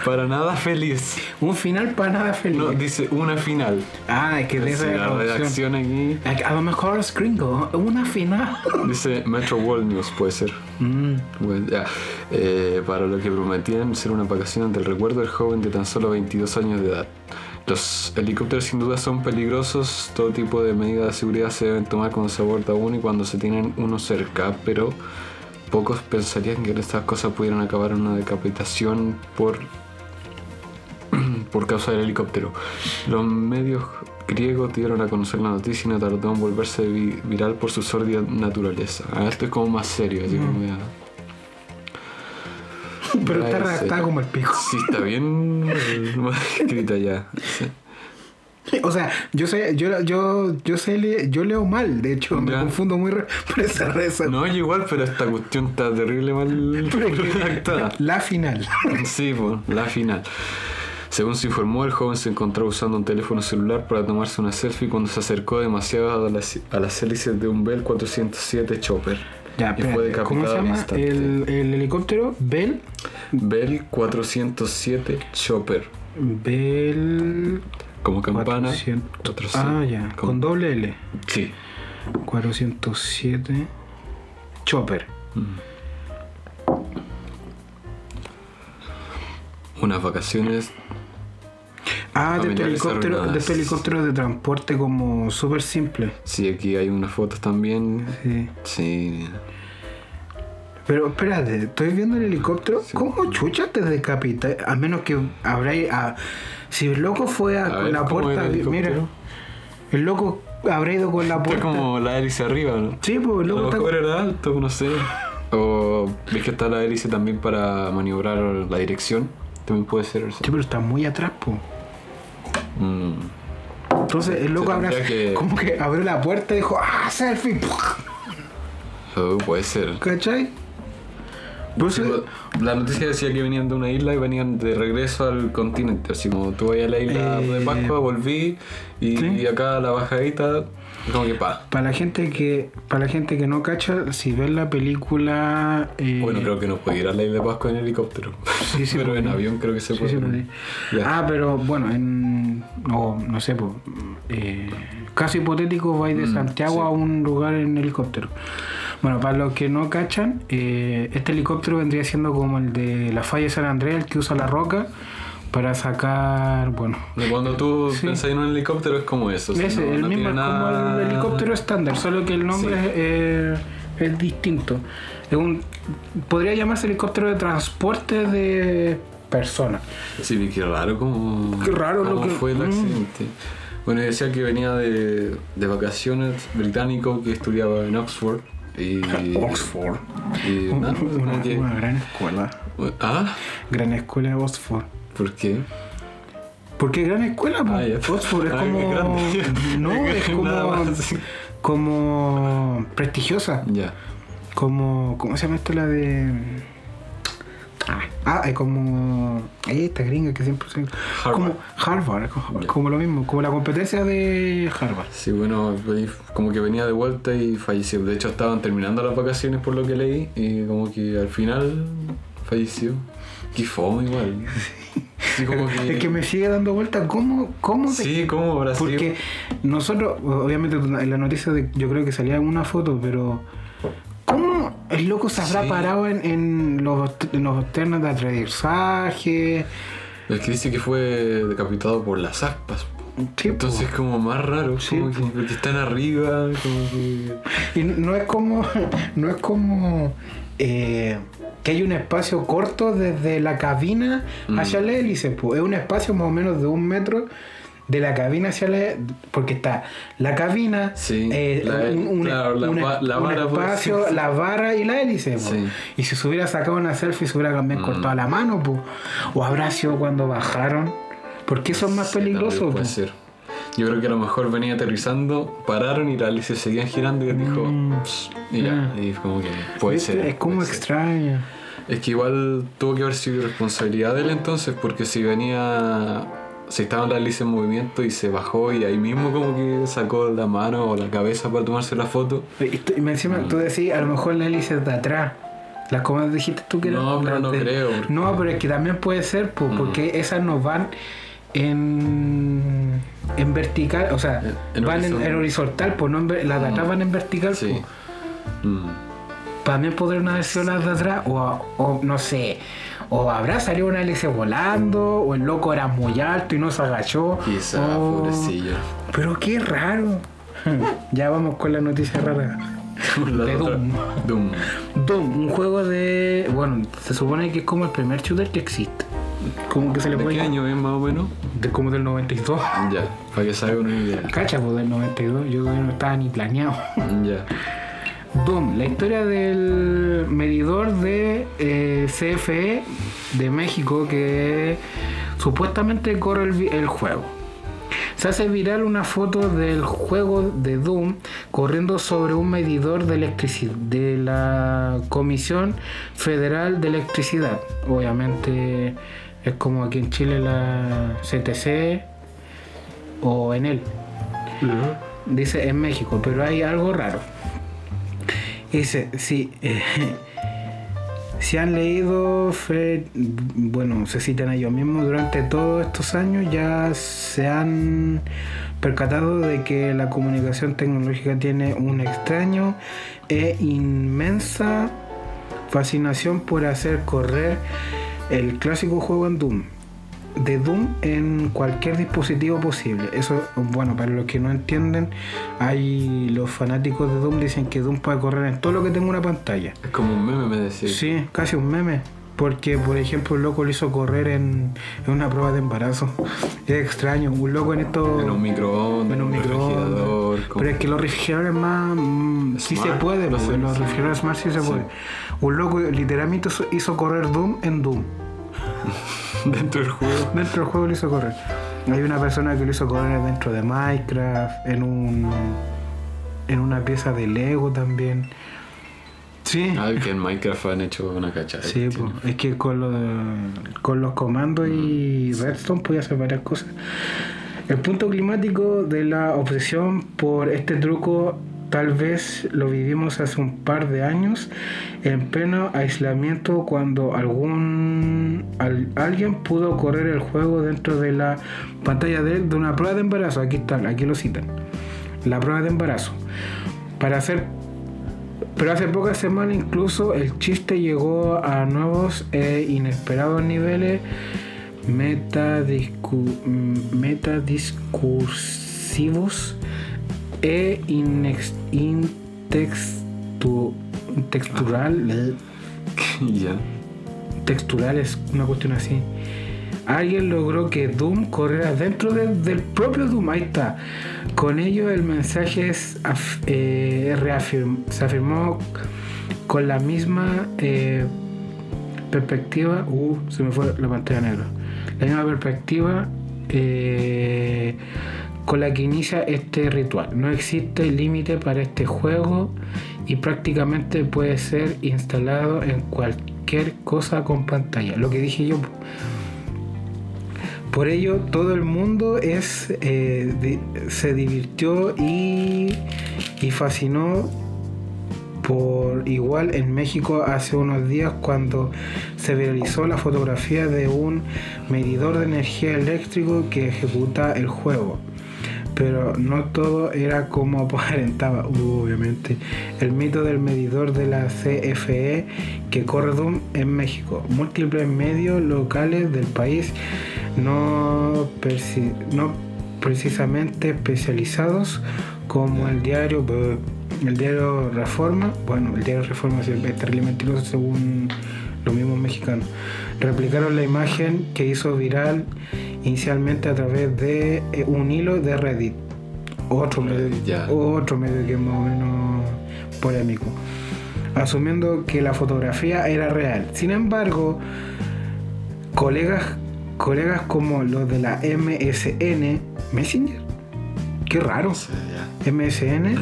para nada feliz. Un final para nada feliz. No, dice una final. ah, es que de es la redacción. aquí A, lo mejor es gringo. Una final. Dice Metro World News, puede ser. Mm. Bueno, ya. Eh, para lo que prometían ser una vacación del recuerdo del joven de tan solo 22 años de edad. Los helicópteros sin duda son peligrosos, todo tipo de medidas de seguridad se deben tomar cuando se aborda uno y cuando se tienen uno cerca, pero pocos pensarían que estas cosas pudieran acabar en una decapitación por, por causa del helicóptero. Los medios griegos dieron a conocer la noticia y no tardó en volverse vi- viral por su sórdida naturaleza. Ah, esto es como más serio, así como ya- Pero está redactada como el pico. Sí, está bien escrita ya. Sí. O sea, yo sé, yo, yo, yo sé, yo leo mal, de hecho, me Ya. confundo muy por esa reza. No, yo igual, pero esta cuestión está terrible mal redactada. La final. Sí, pues, la final. Según se informó, el joven se encontraba usando un teléfono celular para tomarse una selfie cuando se acercó demasiado a las, a las hélices de un Bell 407 Chopper. Ya, y fue ¿cómo se llama el, el helicóptero? Bell. Bell 407 Chopper. Bell. Como campana. 400. 407. Ah, ya, Con- con doble L. Sí. 407. Chopper. Unas vacaciones. Ah, de este helicóptero, de este helicóptero de transporte como súper simple. Sí, aquí hay unas fotos también. Sí. Sí. Pero espérate, estoy viendo el helicóptero. ¿Cómo chucha te decapita? A menos que habrá. a- si el loco fue a, A con ver, la ¿cómo puerta. el Mira, el loco habrá ido con la Está puerta. como la hélice arriba, ¿no? Sí, pues el A loco lo está. mejor era alto, no sé. O ves que está la hélice también para maniobrar la dirección. También puede ser. Sí, pero está muy atrás, pues. Mm. Entonces el loco habrá. que- Como que abrió la puerta y dijo, ¡ah, selfie! Oh, puede ser. ¿Cachai? Por eso- La noticia decía que venían de una isla y venían de regreso al continente. Así como tú vas a la isla Eh, de Pascua, volví y, sí. y acá la bajadita, como que pa. Para la gente que para la gente que no cacha, si ven la película eh, Bueno, creo que no puede ir a la isla de Pascua en helicóptero. Sí, sí, Pero en avión creo que se Sí, puede. sí, puede. Ah, pero bueno, en no, no sé, pues, eh, caso hipotético vais de Mm, Santiago sí. a un lugar en helicóptero. Bueno, para los que no cachan, eh, este helicóptero vendría siendo como el de la falla de San Andrés, el que usa la roca, para sacar, bueno, Cuando tú Sí. pensás en un helicóptero es como eso. ese, no- el no mismo tiene es como nada- el helicóptero estándar, solo que el nombre Sí. es, eh, es distinto. Es un, podría llamarse helicóptero de transporte de personas. Sí, qué raro como. Qué raro lo cómo que- fue el mm. accidente. Bueno, y decía que venía de, de vacaciones británico que estudiaba en Oxford. Y, Oxford. y nada, como Una, que- una gran escuela. Ah, Gran escuela de Oxford. ¿Por qué? ¿Por qué gran escuela? Ah, ya. Oxford es como. grande. No, es como. Como prestigiosa. Ya. Como. ¿Cómo se llama esto? La de. Ah, Ah, es como. Esta gringa que siempre. Harvard. Como Harvard, como, como lo mismo, como la competencia de Harvard. Sí, bueno, como que venía de vuelta y falleció. De hecho, estaban terminando las vacaciones por lo que leí y como que al final falleció. Qué fome igual. Sí, como que... Es que me sigue dando vuelta, ¿cómo, cómo te- Sí, ¿cómo habrá? Porque nosotros, obviamente en la noticia de, yo creo que salía una foto, pero ¿cómo el loco se habrá Sí. parado en, en los, en los ternos de aterrizaje? Es que dice que fue decapitado por las aspas. Sí, Entonces es como más raro, Sí, como que po. porque están arriba, como que... Y no es como, no es como eh, que hay un espacio corto desde la cabina Mm. hacia la hélice, es un espacio más o menos de un metro de la cabina hacia la porque está la cabina, Sí, eh, la- un, claro, la pues, espacio, sí. la vara y la hélice. Y si se hubiera sacado una selfie, se hubiera también Mm. cortado la mano, po. o habrá sido cuando bajaron, porque eso es más Sí, peligroso. también puede po. ser. Yo creo que a lo mejor venía aterrizando, pararon y las hélices seguían girando y él dijo... Mm. Y ya, y como que puede ser. es como puede ser. extraño. Es que igual tuvo que haber sido responsabilidad de él entonces, porque si venía, si estaba la hélice en movimiento y se bajó y ahí mismo como que sacó la mano o la cabeza para tomarse la foto. Y tú- y encima Mm. tú decís, a lo mejor la hélice es de atrás. Las como dijiste tú que No, eran pero no de- creo, porque- No, pero es que también puede ser, pues, Mm. porque esas no van en, en vertical, o sea, En- en van en, horizontal. en horizontal, pues no en ver- las de atrás van en vertical, Sí. pues. Mm. También podrían haber sido las de atrás, o, o no sé, o habrá salido una hélice volando, o el loco era muy alto y no se agachó. Quizá, o- pobrecillo. Pero qué raro. Ya vamos con la noticia rara. De Doom. Doom. Doom, un juego de. Bueno, se supone que es como el primer shooter que existe. Como que se le ¿De puede. qué año es más o menos? De, como del 92. Ya, para que se haga una idea. Cacha, pues del 92. Yo todavía no estaba ni planeado. Ya. Doom, la historia del medidor de eh, CFE de México que supuestamente corre el, el juego. Se hace viral una foto del juego de Doom corriendo sobre un medidor de electricidad de la Comisión Federal de Electricidad. Obviamente es como aquí en Chile la CTC o en él. Dice en México, pero hay algo raro. Dice, sí. eh, si han leído, bueno, se citan a ellos mismos, durante todos estos años ya se han percatado de que la comunicación tecnológica tiene un extraño e inmensa fascinación por hacer correr el clásico juego en Doom. De Doom en cualquier dispositivo posible. Eso, bueno, para los que no entienden, hay los fanáticos de Doom dicen que Doom puede correr en todo lo que tenga una pantalla. Es como un meme, me decía. Sí, casi un meme. Porque, por ejemplo, un loco lo hizo correr en, en una prueba de embarazo. Es extraño. Un loco en esto. En un microondas, en un refrigerador. microondas. Pero es que los refrigeradores más. mm, sí se Smart, puede, no pues, sé, los sí. refrigeradores Smart sí se Sí. puede. Un loco literalmente hizo correr Doom en Doom. Dentro del juego. Dentro del juego lo hizo correr. Hay una persona que lo hizo correr dentro de Minecraft, en un. en una pieza de Lego también. Sí. Ah, que en Minecraft han hecho una cachada. Sí, pues, es que con, lo con los comandos y Redstone podía hacer varias cosas. El punto climático de la obsesión por este truco tal vez lo vivimos hace un par de años en pleno aislamiento cuando algún al- alguien pudo correr el juego dentro de la pantalla de, de una prueba de embarazo. Aquí está, aquí lo citan. La prueba de embarazo. Para hacer pero hace pocas semanas incluso el chiste llegó a nuevos e inesperados niveles metadiscu- metadiscursivos e inex- intextu- textural, textural es una cuestión así. Alguien logró que Doom corriera dentro de- del propio Doom. Ahí está. Con ello el mensaje eh, se afirmó con la misma eh, perspectiva. Uh, se me fue la pantalla negra. La misma perspectiva eh, con la que inicia este ritual. No existe límite para este juego y prácticamente puede ser instalado en cualquier cosa con pantalla. Lo que dije yo. Por ello, todo el mundo eh, se divirtió y, fascinó por igual en México hace unos días cuando se viralizó la fotografía de un medidor de energía eléctrico que ejecuta el juego. Pero no todo era como aparentaba, obviamente. El mito del medidor de la CFE que corre en México. Múltiples medios locales del país no, precisamente especializados como el diario el diario Reforma bueno el diario Reforma es terrible mentiroso según los mismos mexicanos replicaron la imagen que hizo viral inicialmente a través de eh, un hilo de Reddit. Otro medio, Ya. otro medio que es más o menos polémico. Asumiendo que la fotografía era real. Sin embargo colegas colegas como los de la MSN Messenger qué raro. MSN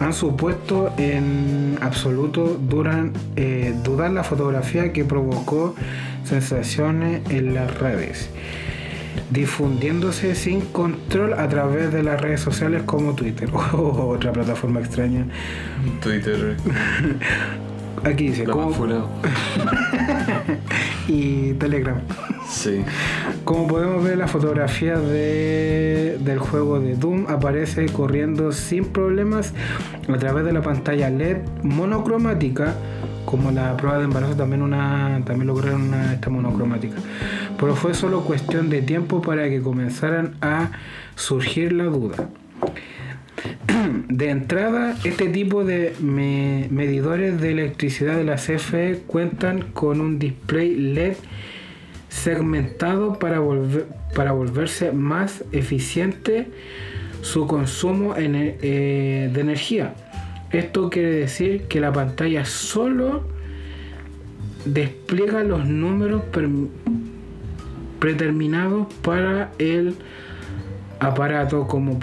han supuesto en absoluto duran, eh, dudar la fotografía que provocó sensaciones en las redes, difundiéndose sin control a través de las redes sociales como Twitter o otra plataforma extraña. Twitter. Aquí dice, Lo ¿cómo- más y Telegram. Sí. Como podemos ver, la fotografía de- del juego de Doom aparece corriendo sin problemas a través de la pantalla LED monocromática, como la prueba de embarazo también una también lograron una esta monocromática. Pero fue solo cuestión de tiempo para que comenzaran a surgir la duda. De entrada, este tipo de me- medidores de electricidad de la CFE cuentan con un display LED segmentado para, para volverse más eficiente su consumo eh, de energía. Esto quiere decir que la pantalla solo despliega los números predeterminados para el aparato como,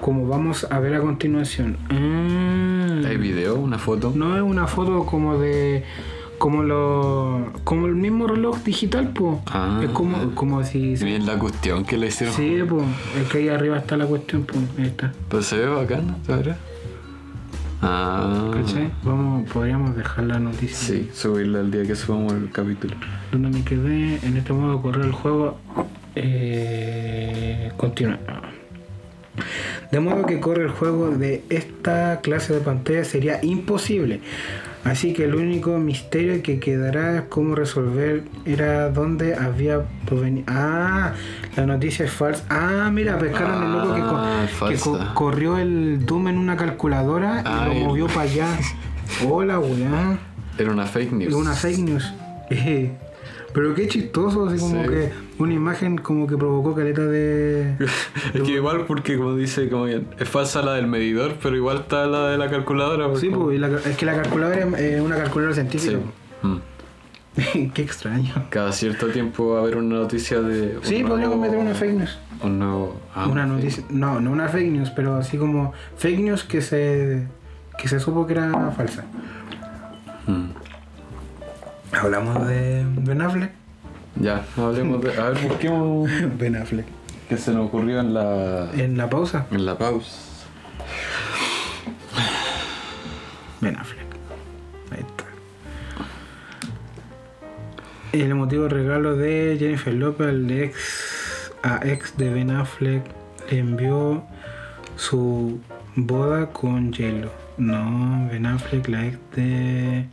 como vamos a ver a continuación. Ah. ¿Hay video? ¿Una foto? No es una foto como de. Como lo. Como el mismo reloj digital, po. Ah. es como, como si. Bien la cuestión que le hicieron. Sí, po. Es que ahí arriba está la cuestión, po. Ahí está. Pero se ve bacán, ¿sabes? Ah. ¿Cachai? Vamos, podríamos dejar la noticia. Sí, subirla el día que subamos el capítulo. Donde me quedé en este modo correr el juego. Eh, continúa. De modo que corre el juego de esta clase de pantalla sería imposible. Así que el único misterio que quedará es cómo resolver era dónde había provenido. Ah, la noticia es falsa. Ah, mira, pescaron el loco que, co- Ah, que co- falsa. corrió el Doom en una calculadora y lo movió para allá. Hola, weá. Era una fake news. Es una fake news. Eh, Pero qué chistoso, así como Sí. que una imagen como que provocó caleta de. Es que igual porque como dice, como que es falsa la del medidor, pero igual está la de la calculadora. pues, Sí, como- pues, y la- es que la calculadora es una calculadora científica. Sí. Mm. qué extraño. Cada cierto tiempo va a haber una noticia de. un Sí, podríamos meter una fake news. Un nuevo. ah, una noticia. No, no una fake news, pero así como fake news que se. que se supo que era falsa. Mm. Hablamos de Ben Affleck. Ya, hablemos de. A ver, busquemos Ben Affleck. que se nos ocurrió en la. En la pausa, En la pausa. Ben Affleck. Ahí está. El emotivo regalo de Jennifer Lopez al ex, a ex de Ben Affleck le envió su boda con J-Lo. No, Ben Affleck, la ex de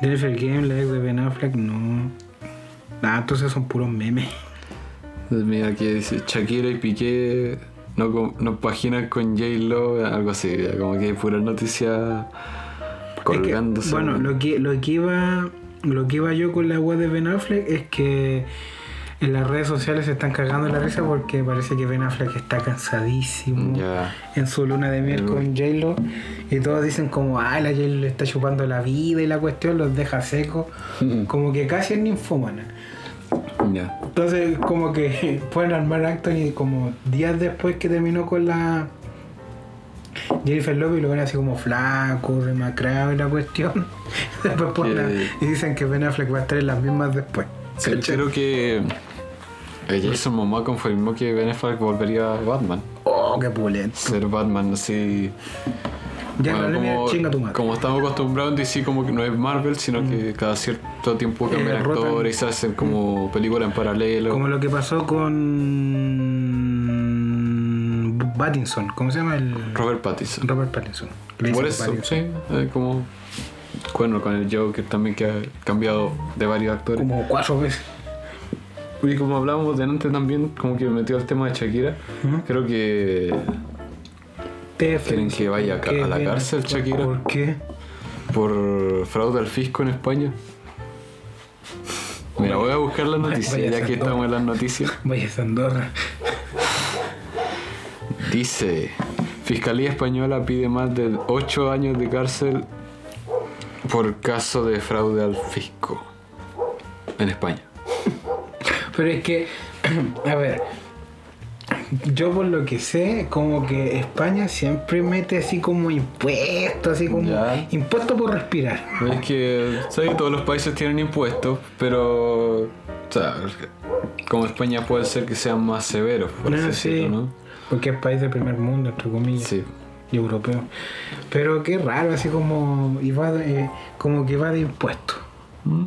Jennifer Game, la ex de Ben Affleck, no. Ah, entonces son puros memes. Mira, aquí dice Shakira y Piqué no, no paginan con J-Lo, algo así, como que hay pura noticia Es que, colgándose. bueno, lo que, lo que iba lo que iba yo con la web de Ben Affleck es que en las redes sociales se están cagando la risa porque parece que Ben Affleck está cansadísimo en su luna de miel Mm. con J-Lo y todos dicen como, ah, la J-Lo le está chupando la vida y la cuestión los deja secos, como que casi es ninfómana. Ya. Entonces, como que pueden armar a Anthony como días después que terminó con la Jennifer Lopez lo ven así como flaco, demacrado y la cuestión. Después ponen y dicen que Ben Affleck va a estar en las mismas después. Sí, creo que Jason Momoa confirmó que Ben Affleck volvería a Batman. Oh, qué pulento. Ser Batman así. Ya bueno, como, chinga tu madre. como estamos acostumbrados en DC, como que no es Marvel, sino que cada cierto tiempo cambian Eh, rotan. actores y se hacen como películas en paralelo. Como lo que pasó con Pattinson, ¿cómo se llama el Robert Pattinson. Robert Pattinson? Por eso, Pattinson. sí, eh, como. Bueno, con el Joker también que ha cambiado de varios actores. Como cuatro veces. Y como hablábamos delante también, como que metió el tema de Shakira, creo que ¿Quieren que vaya a ca- ¿Qué a la cárcel? Shakira? ¿Por qué? por fraude al fisco en España. Mira, voy a buscar las noticias, Vaya ya que estamos en las noticias. Vaya Andorra. Dice, Fiscalía Española pide más de 8 años de cárcel por caso de fraude al fisco en España. Pero es que, a ver, yo por lo que sé, como que España siempre mete así como impuestos, así como Ya. impuestos por respirar. Es que, que todos los países tienen impuestos, pero, o sea, como España puede ser que sean más severos, por sí. decirlo, ¿no? Porque es país de primer mundo, entre comillas, Sí. y europeo. Pero qué raro, así como, iba de- como que va de impuestos. ¿Mm?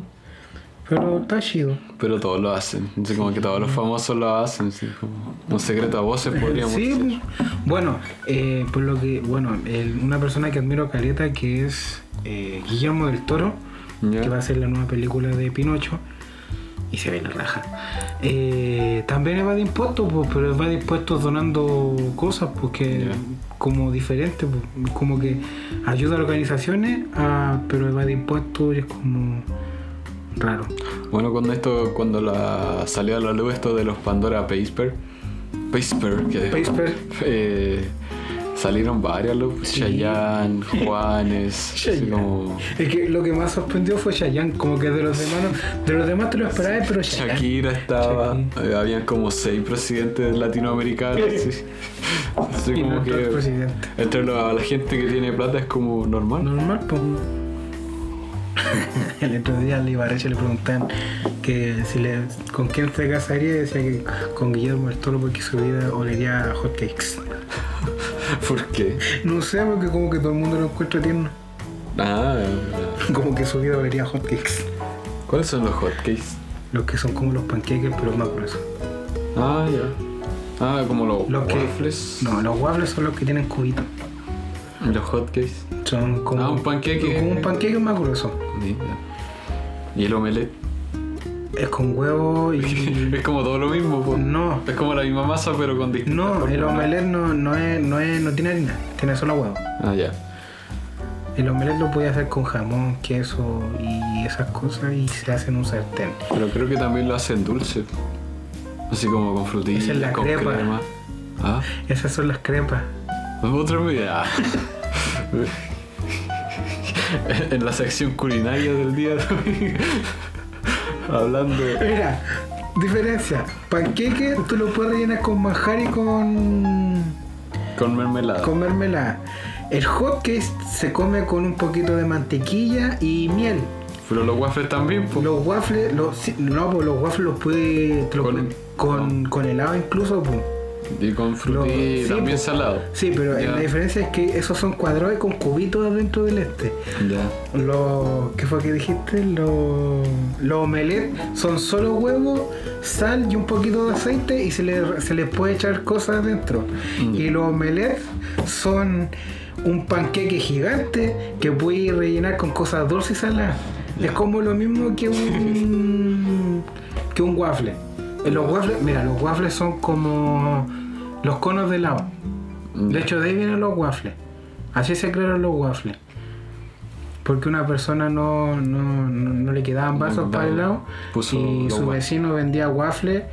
Pero está chido. Pero todos lo hacen, así como que todos los famosos lo hacen, así como un secreto a voces podríamos Sí, decir. pues, bueno, eh, por lo que, bueno, el- una persona que admiro caleta que es eh, Guillermo del Toro, que va a ser la nueva película de Pinocho, y se ve la raja. Eh, también va de impuestos, pues, pero va de impuestos donando cosas, porque Ya. como diferente, pues, como que ayuda a organizaciones, a- pero va de impuestos y es como raro. Bueno, cuando esto, cuando la salió a la luz esto de los Pandora Paper, Paper, que eh, salieron varios, look, Chayanne, Juanes, así Chayanne. como Es que lo que más sorprendió fue Chayanne, como que de los demás, de los demás te lo esperabas, pero Chayanne. Shakira estaba, eh, habían como seis presidentes latinoamericanos, así. Así como que entre la, la gente que tiene plata es como normal. Normal, pues. El otro día al Ibarreche le preguntaban que si le, con quién se casaría y decía que con Guillermo del Toro porque su vida olería a hotcakes. ¿Por qué? No sé, porque como que todo el mundo lo encuentra tierno. Ah, Como que su vida olería a hotcakes. ¿cuáles son los hotcakes? Los que son como los panqueques, pero más gruesos. Ah, ya. Ah, como los, Los que- waffles. No, los waffles son los que tienen cubitos. Los hotcakes. Son como, Ah, un panqueque. Como un panqueque más grueso. Y el omelette. Es con huevo y. es como todo lo mismo, po. No. Es como la misma masa, pero con distintas No, formas. el omelette no, no, es, no, es, no tiene harina, tiene solo huevo. Ah, ya. El omelette lo puede hacer con jamón, queso y esas cosas y se hace en un sartén. Pero creo que también lo hacen dulce. Así como con frutillas, Esa es la con crepa. crema. Ah, Esas son las crepas. Otra idea. en la sección culinaria del día de hoy. Hablando. Mira, diferencia. Panqueque tú lo puedes rellenar con manjar y con, Con mermelada. con mermelada. El hot cake se come con un poquito de mantequilla y miel. Pero los waffles también, pues. Los waffles, los, no, pues los waffles los puedes Con- con, con helado incluso. Pues. Y con sí, también salado. Sí, pero Ya. la diferencia es que esos son cuadrados y con cubitos adentro del este. Ya. Los, ¿qué fue que dijiste? Los, los omelets son solo huevo, sal y un poquito de aceite y se le, se les puede echar cosas adentro. Mm. Y los omelets son un panqueque gigante que puedes rellenar con cosas dulces y saladas. Es como lo mismo que un ¿Qué un waffle? Los waffles, mira, los waffles son como los conos de helado. De hecho, de ahí vienen los waffles. Así se crearon los waffles. Porque una persona no, no, no- no le quedaban vasos para el helado puso y su vecino vendía waffles.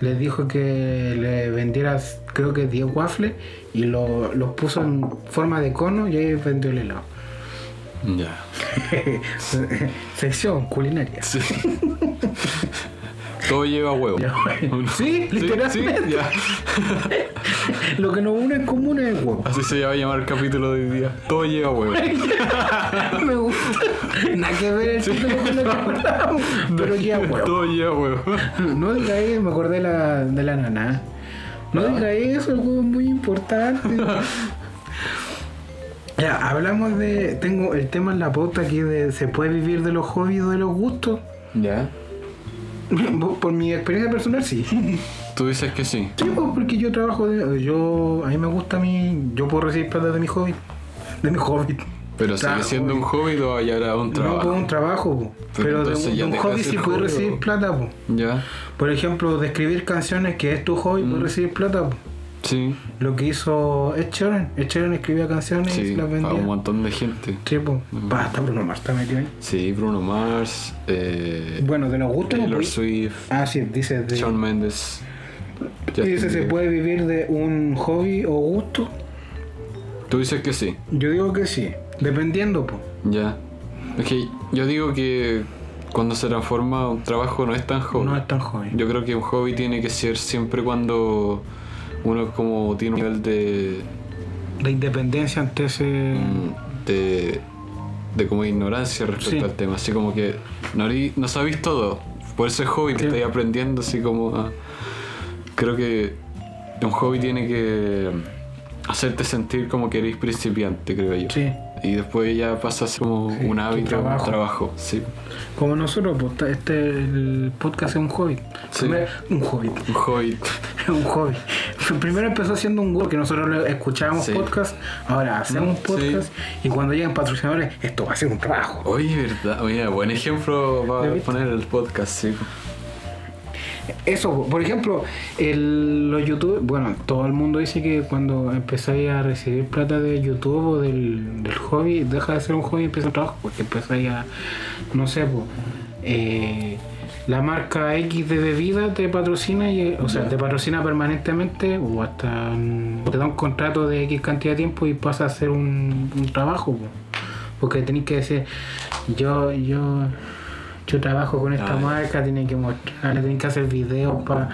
Les dijo que le vendiera, creo que 10 waffles y lo- los puso en forma de cono y ahí vendió el helado. Ya. Sección culinaria. Sí. Todo lleva huevo. Sí, literalmente. Sí, ya. Lo que nos une en común es el huevo. Así se va a llamar el capítulo de hoy día. Todo lleva huevo. Me gusta. Nada que ver el título con lo que hablamos, pero ya huevo. Todo lleva huevo. No diga eso, me acordé de la, de la naná. No diga eso, el huevo es muy importante. Ya, hablamos de. Tengo el tema en la pauta aquí de. ¿Se puede vivir de los hobbies o de los gustos? Ya. Por mi experiencia personal, sí. Tú dices que sí. Sí, pues, porque yo trabajo de. Yo. A mí me gusta mi. Yo puedo recibir plata de mi hobby. De mi hobby. Pero sigue siendo un hobby o ya era un No, trabajo. pues un trabajo, po. Pero pero, de, un- de hobby sí puedes recibir plata, po. Ya. Por ejemplo, de escribir canciones, que es tu hobby, Mm. puedes recibir plata, po. Sí. Lo que hizo Ed Sheeran. Ed Sheeran escribía canciones y Sí. se las A vendía. un montón de gente. Sí, pues. Basta, Bruno Mars está metido ahí. Sí, Bruno Mars, eh, Bueno, de los gustos. Taylor Swift, Ah, sí, dice de. Shawn Mendes. y dice, ¿se puede vivir de un hobby o gusto? Tú dices que sí. Yo digo que sí. Dependiendo, pues. Ya. Es que yo digo que cuando se transforma un trabajo no es tan hobby. No es tan hobby. Yo creo que un hobby tiene que ser siempre cuando uno como tiene un nivel de La independencia ante ese. Mm. de, de como ignorancia respecto Sí. al tema. Así como que no, no sabéis todo. Por ese hobby que Sí. estáis aprendiendo, así como a- Creo que un hobby tiene que hacerte sentir como que eres principiante, creo yo. Sí. Y después ya pasa a ser como Sí, un hábito, trabajo. un trabajo. Sí. Como nosotros, pues este el podcast es un hobby. Sí. Primer- un hobby. Un hobby. un hobby. Primero empezó siendo un hobby que nosotros escuchábamos Sí. podcast, ahora hacemos podcast y cuando llegan patrocinadores, esto va a ser un trabajo. Oye, verdad. Oye, buen ejemplo ¿Lo para poner el podcast, sí. Eso, por ejemplo, el, los YouTube, bueno, todo el mundo dice que cuando empezáis a recibir plata de YouTube o del, del hobby, deja de ser un hobby y empieza un trabajo, porque empezáis a, no sé, pues, la marca X de bebida te patrocina, y, o sea, te patrocina permanentemente o hasta te da un contrato de X cantidad de tiempo y pasa a ser un, un trabajo, po. porque tenéis que decir, yo, yo, yo trabajo con esta Ah, marca, tienen que mostrar, tienen que hacer videos pa-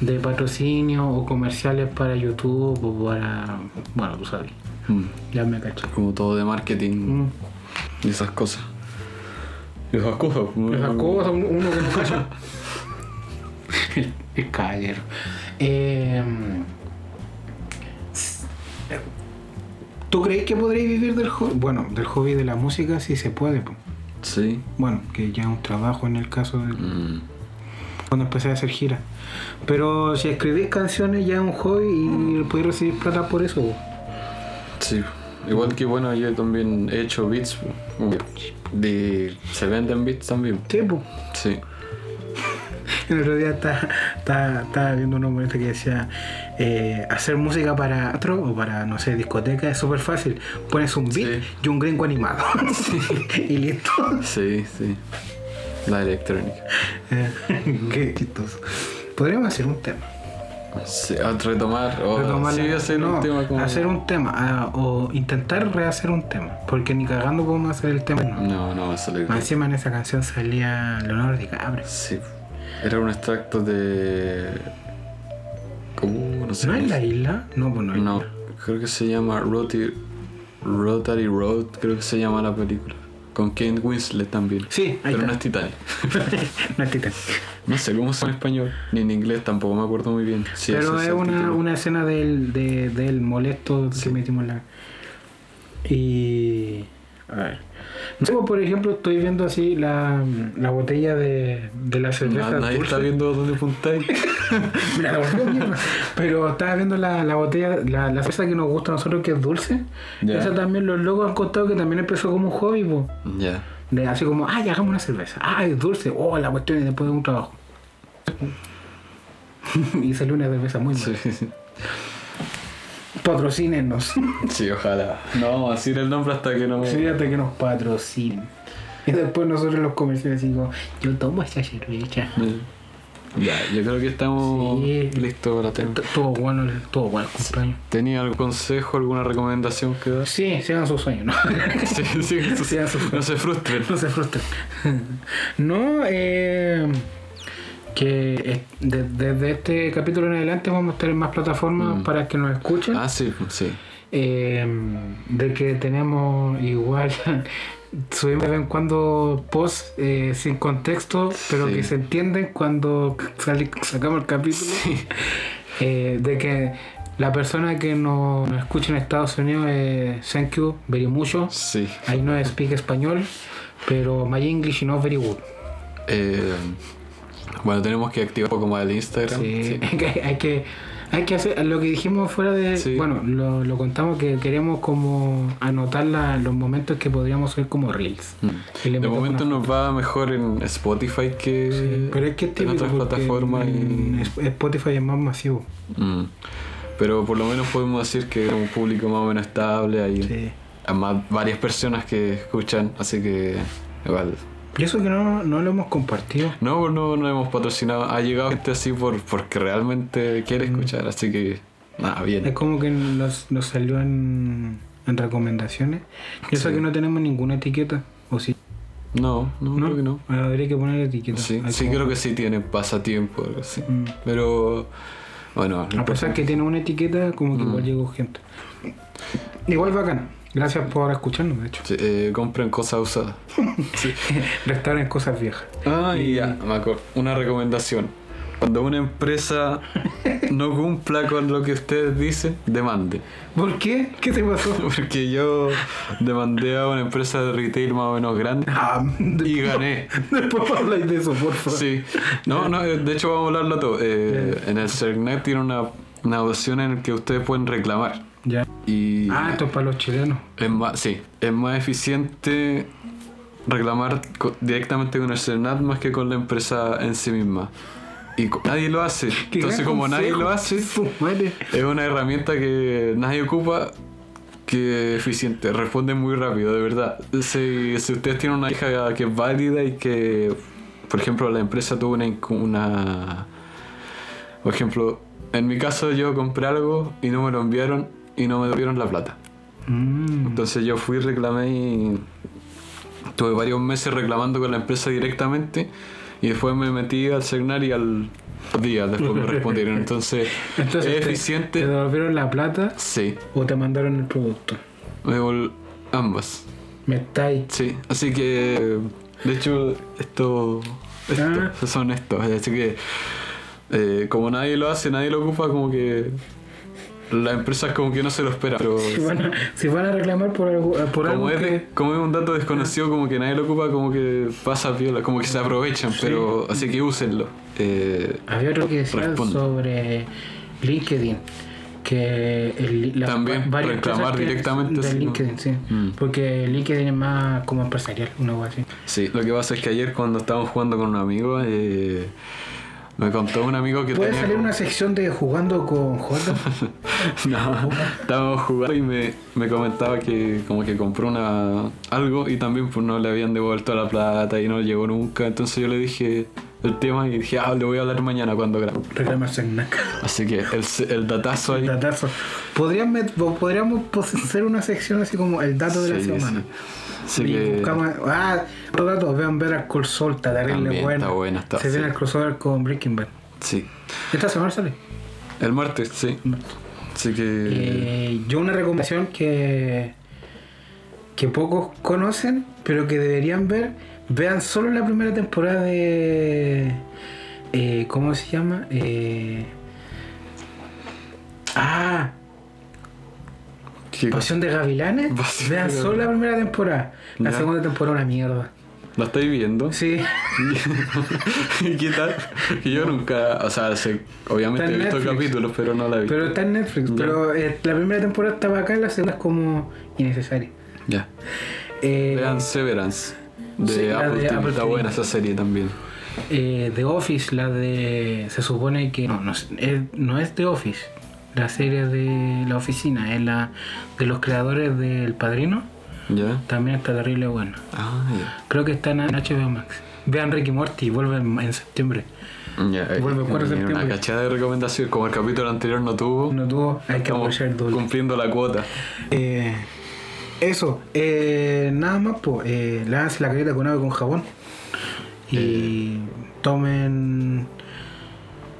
de patrocinio o comerciales para YouTube o para, bueno, tú sabes, Mm. ya me caché. Como todo de marketing Mm. y esas cosas. Y esas cosas. Esas cosas, uno uno que no cacha. el, el caballero. Eh, ¿Tú crees que podréis vivir del hobby? Bueno, del hobby de la música sí se puede. po. Sí. Bueno, que ya es un trabajo en el caso de Mm. cuando empecé a hacer giras. Pero si escribís canciones ya es un hobby y podéis recibir plata por eso. Sí. Igual que bueno, yo también he hecho beats. De, se venden beats también. Sí, po. Sí. El otro día estaba, viendo un momento que decía eh, hacer música para teatro o para, no sé, discoteca es súper fácil. Pones un beat Sí. y un gringo animado. y listo. Sí, sí. La electrónica. Qué chistoso. Podríamos hacer un tema. Sí, a retomar. O Retomar sí, la- hacer no, un tema como. hacer un tema ah, o intentar rehacer un tema. Porque ni cagando podemos hacer el tema. No. No, no, eso le Más encima en esa canción salía Leonardo DiCaprio. Sí. Era un extracto de. ¿Cómo? No sé. ¿No es la isla? No, pues no No, creo que se llama Rotary, Rotary Road, creo que se llama la película. Con Kate Winslet también. Sí, ahí Pero está. no es Titanic. no es Titán. No sé cómo se llama en español, ni en inglés tampoco me acuerdo muy bien. Sí, Pero es una, una escena del, de, del molesto que metimos la. Y. A ver. No sé, pues, por ejemplo, estoy viendo así la, la botella de, de la cerveza. Na- nadie dulce. está viendo dónde apuntáis. Mira, la botella, mierda. Pero estaba viendo la, la botella, la, la cerveza que nos gusta a nosotros, que es dulce. Esa también los locos han contado que también empezó como un hobby, po. ya. Así como, ay, hagamos una cerveza. Ay, es dulce. Oh, la cuestión y después de un trabajo. Hice lunes de mesa muy mal. Sí, Patrocínenos. sí, ojalá. No vamos a decir el nombre hasta que no me. Fíjate que nos patrocinen. Y después nosotros los comerciales digo, yo tomo esta cerveza. Ya, yo creo que estamos Sí. listos para tener. Todo bueno, todo bueno el cumpleaños. ¿Tenía algún consejo, alguna recomendación que dar? Sí, sigan sus sueños, ¿no? Sí, sí, Sí, eso fue. no se frustren. no se frustren. No, eh, que de- desde este capítulo en adelante vamos a estar en más plataformas para que nos escuchen. Ah, sí, sí. Eh, de que tenemos igual subimos de vez en cuando posts eh, sin contexto pero Sí. que se entienden cuando sacamos el capítulo Eh, de que la persona que nos escucha en Estados Unidos es thank you very mucho Sí. I no speak español pero my English is not very good Eh, bueno, tenemos que activar un poco más el Instagram. Sí, hay que- hay que hay que hacer lo que dijimos fuera de Sí. bueno lo, lo contamos que queremos como anotar la- los momentos que podríamos hacer como reels Mm. De momento nos va mejor en Spotify que pero es que en otras plataformas. en y- Spotify es más masivo Mm. Pero por lo menos podemos decir que es un público más o menos estable. Hay además varias personas que escuchan, así que igual. Y eso que no, no lo hemos compartido No, no, no hemos patrocinado. Ha llegado gente así por porque realmente quiere escuchar, así que nada, es bien. como que nos, nos salió en, en recomendaciones y eso Sí. que no tenemos ninguna etiqueta o sí No, no, creo que no. Ah, habría que poner etiqueta Sí, sí como- creo que sí tiene pasatiempo, algo así. Mm. Pero bueno, A pesar que tiene una etiqueta, como que Mm. igual llegó gente. Igual bacán. Gracias por escucharnos, de hecho. sí, eh, compren cosas usadas. Restauren cosas viejas. Ah, y ya, me acuerdo. Una recomendación. Cuando una empresa no cumpla con lo que ustedes dicen, demande. ¿Por qué? ¿Qué te pasó? Porque yo demandé a una empresa de retail más o menos grande Ah, y gané. Después habláis de eso, por favor. Sí. No, no, eh, de hecho vamos a hablarlo todo. Eh, en el CERNET tiene una, una opción en la que ustedes pueden reclamar. Ya. Y Ah, esto es para los chilenos. es más, sí, es más eficiente reclamar co- directamente con el CERNAT más que con la empresa en sí misma. Y nadie lo hace. Entonces, como nadie lo hace, es una herramienta que nadie ocupa que es eficiente. Responde muy rápido, de verdad. Si, si ustedes tienen una hija que es válida y que, por ejemplo, la empresa tuvo una, una... Por ejemplo, en mi caso yo compré algo y no me lo enviaron y no me devolvieron la plata. Mm. Entonces yo fui, reclamé y tuve varios meses reclamando con la empresa directamente y después me metí al Cernar y al día después me respondieron. Entonces, Entonces, es te- eficiente. ¿Te devolvieron la plata Sí, o te mandaron el producto? me devol- ambas. Me estáis. Sí, así que de hecho esto, esto Ah. son estos, así que eh, como nadie lo hace, nadie lo ocupa, como que la empresa es como que no se lo espera. Pero Si van a, si van a reclamar por algo, por algo como es, que... de- como es un dato desconocido, como que nadie lo ocupa, como que pasa viola, como que se aprovechan, pero así que úsenlo. Eh, Había otro que decía Responde. sobre LinkedIn. Que el, las También, varias reclamar empresas directamente, De sí. LinkedIn, sí. Mm. Porque LinkedIn es más como empresarial, una cosa así. sí, lo que pasa es que ayer cuando estábamos jugando con un amigo, eh, me contó un amigo que ¿Puede tenía salir como- una sección de jugando con Jordan? No, estábamos jugando y me, me comentaba que como que compró una algo y también pues no le habían devuelto la plata y no llegó nunca. Entonces yo le dije el tema y dije, ah, le voy a hablar mañana cuando grabe. Reclamarse en NAC. Así que el, el datazo ahí. Datazo. Podrían met- podríamos pos- hacer una sección así como el dato de la semana. sí. Así que buscamos. Ah, otro dato, vean ver al Saul, está terrible buena. está buena, está- Se viene sí. el crossover con Breaking Bad. sí. Esta semana sale. El martes, sí. Así que Eh, yo una recomendación que que pocos conocen, pero que deberían ver, vean solo la primera temporada de eh, ¿cómo se llama? Eh, ah, ¿qué? Pasión de Gavilanes. Pasión vean de solo la primera temporada. La Ya. segunda temporada una mierda. ¿Lo estáis viendo? Sí, ¿Y qué tal? Yo nunca, o sea, sé- obviamente he visto Netflix. capítulos, pero no la he visto. pero está en Netflix. Ya. Pero eh, la primera temporada está bacán, la segunda es como innecesaria. Ya. Eh, Vean Severance de Sí, Apple de. Apple Está buena esa serie también. Eh, The Office, la de. Se supone que. No, no, es, no es The Office. La serie de la oficina. Es la de los creadores del Padrino. ¿Ya? También está terrible buena. Ah, ya. Creo que está en HBO Max. Vean Ricky Morty, vuelve en, septiembre. Vuelve el 4 de Una septiembre. cachada de recomendaciones, como el capítulo anterior no tuvo. No tuvo, hay que apoyar doble. cumpliendo la cuota. Eh, eso, eh, nada más, pues, eh, lávense la carita con agua y con jabón. Y tomen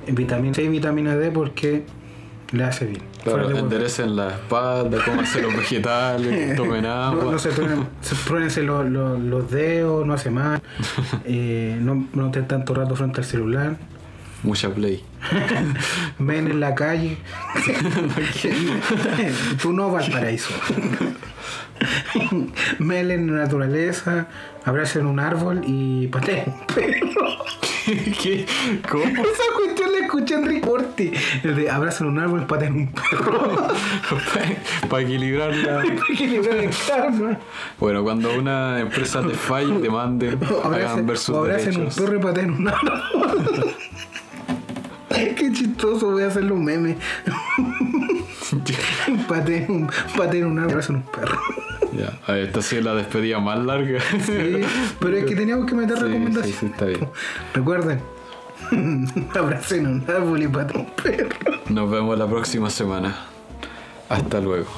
vitamina C y vitamina D porque le hace bien. Claro, enderecen la espalda, cómanse los vegetales, tomen agua. No, no se truenen, se los, los- los dedos, no hace mal. Eh, no, no estén tanto rato frente al celular. Mucha play. Ven en la calle. Tú no vas Ven en la naturaleza, abracen un árbol y pateen un perro. ¿Qué? ¿Cómo? Esa cuestión la escuché en Rick Morty. El de abrazan un árbol y pateen un perro. Para equilibrar la... Para equilibrar el karma. Bueno, cuando una empresa te falle, te mande, hagan abracen, ver sus o abracen un derechos. perro y pateen un árbol. Qué chistoso, voy a hacerle un meme. Pateen un, pateen un árbol un perro. Ya, esta sí es la despedida más larga. Sí, pero es que teníamos que meter Sí, recomendaciones. sí, sí, está bien. Recuerden, abracen un árbol y pateen un perro. Nos vemos la próxima semana. Hasta luego.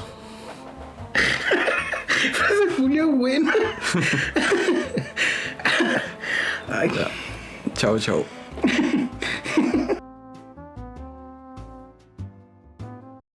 Frase Julia buena. Ay, Chao, chao.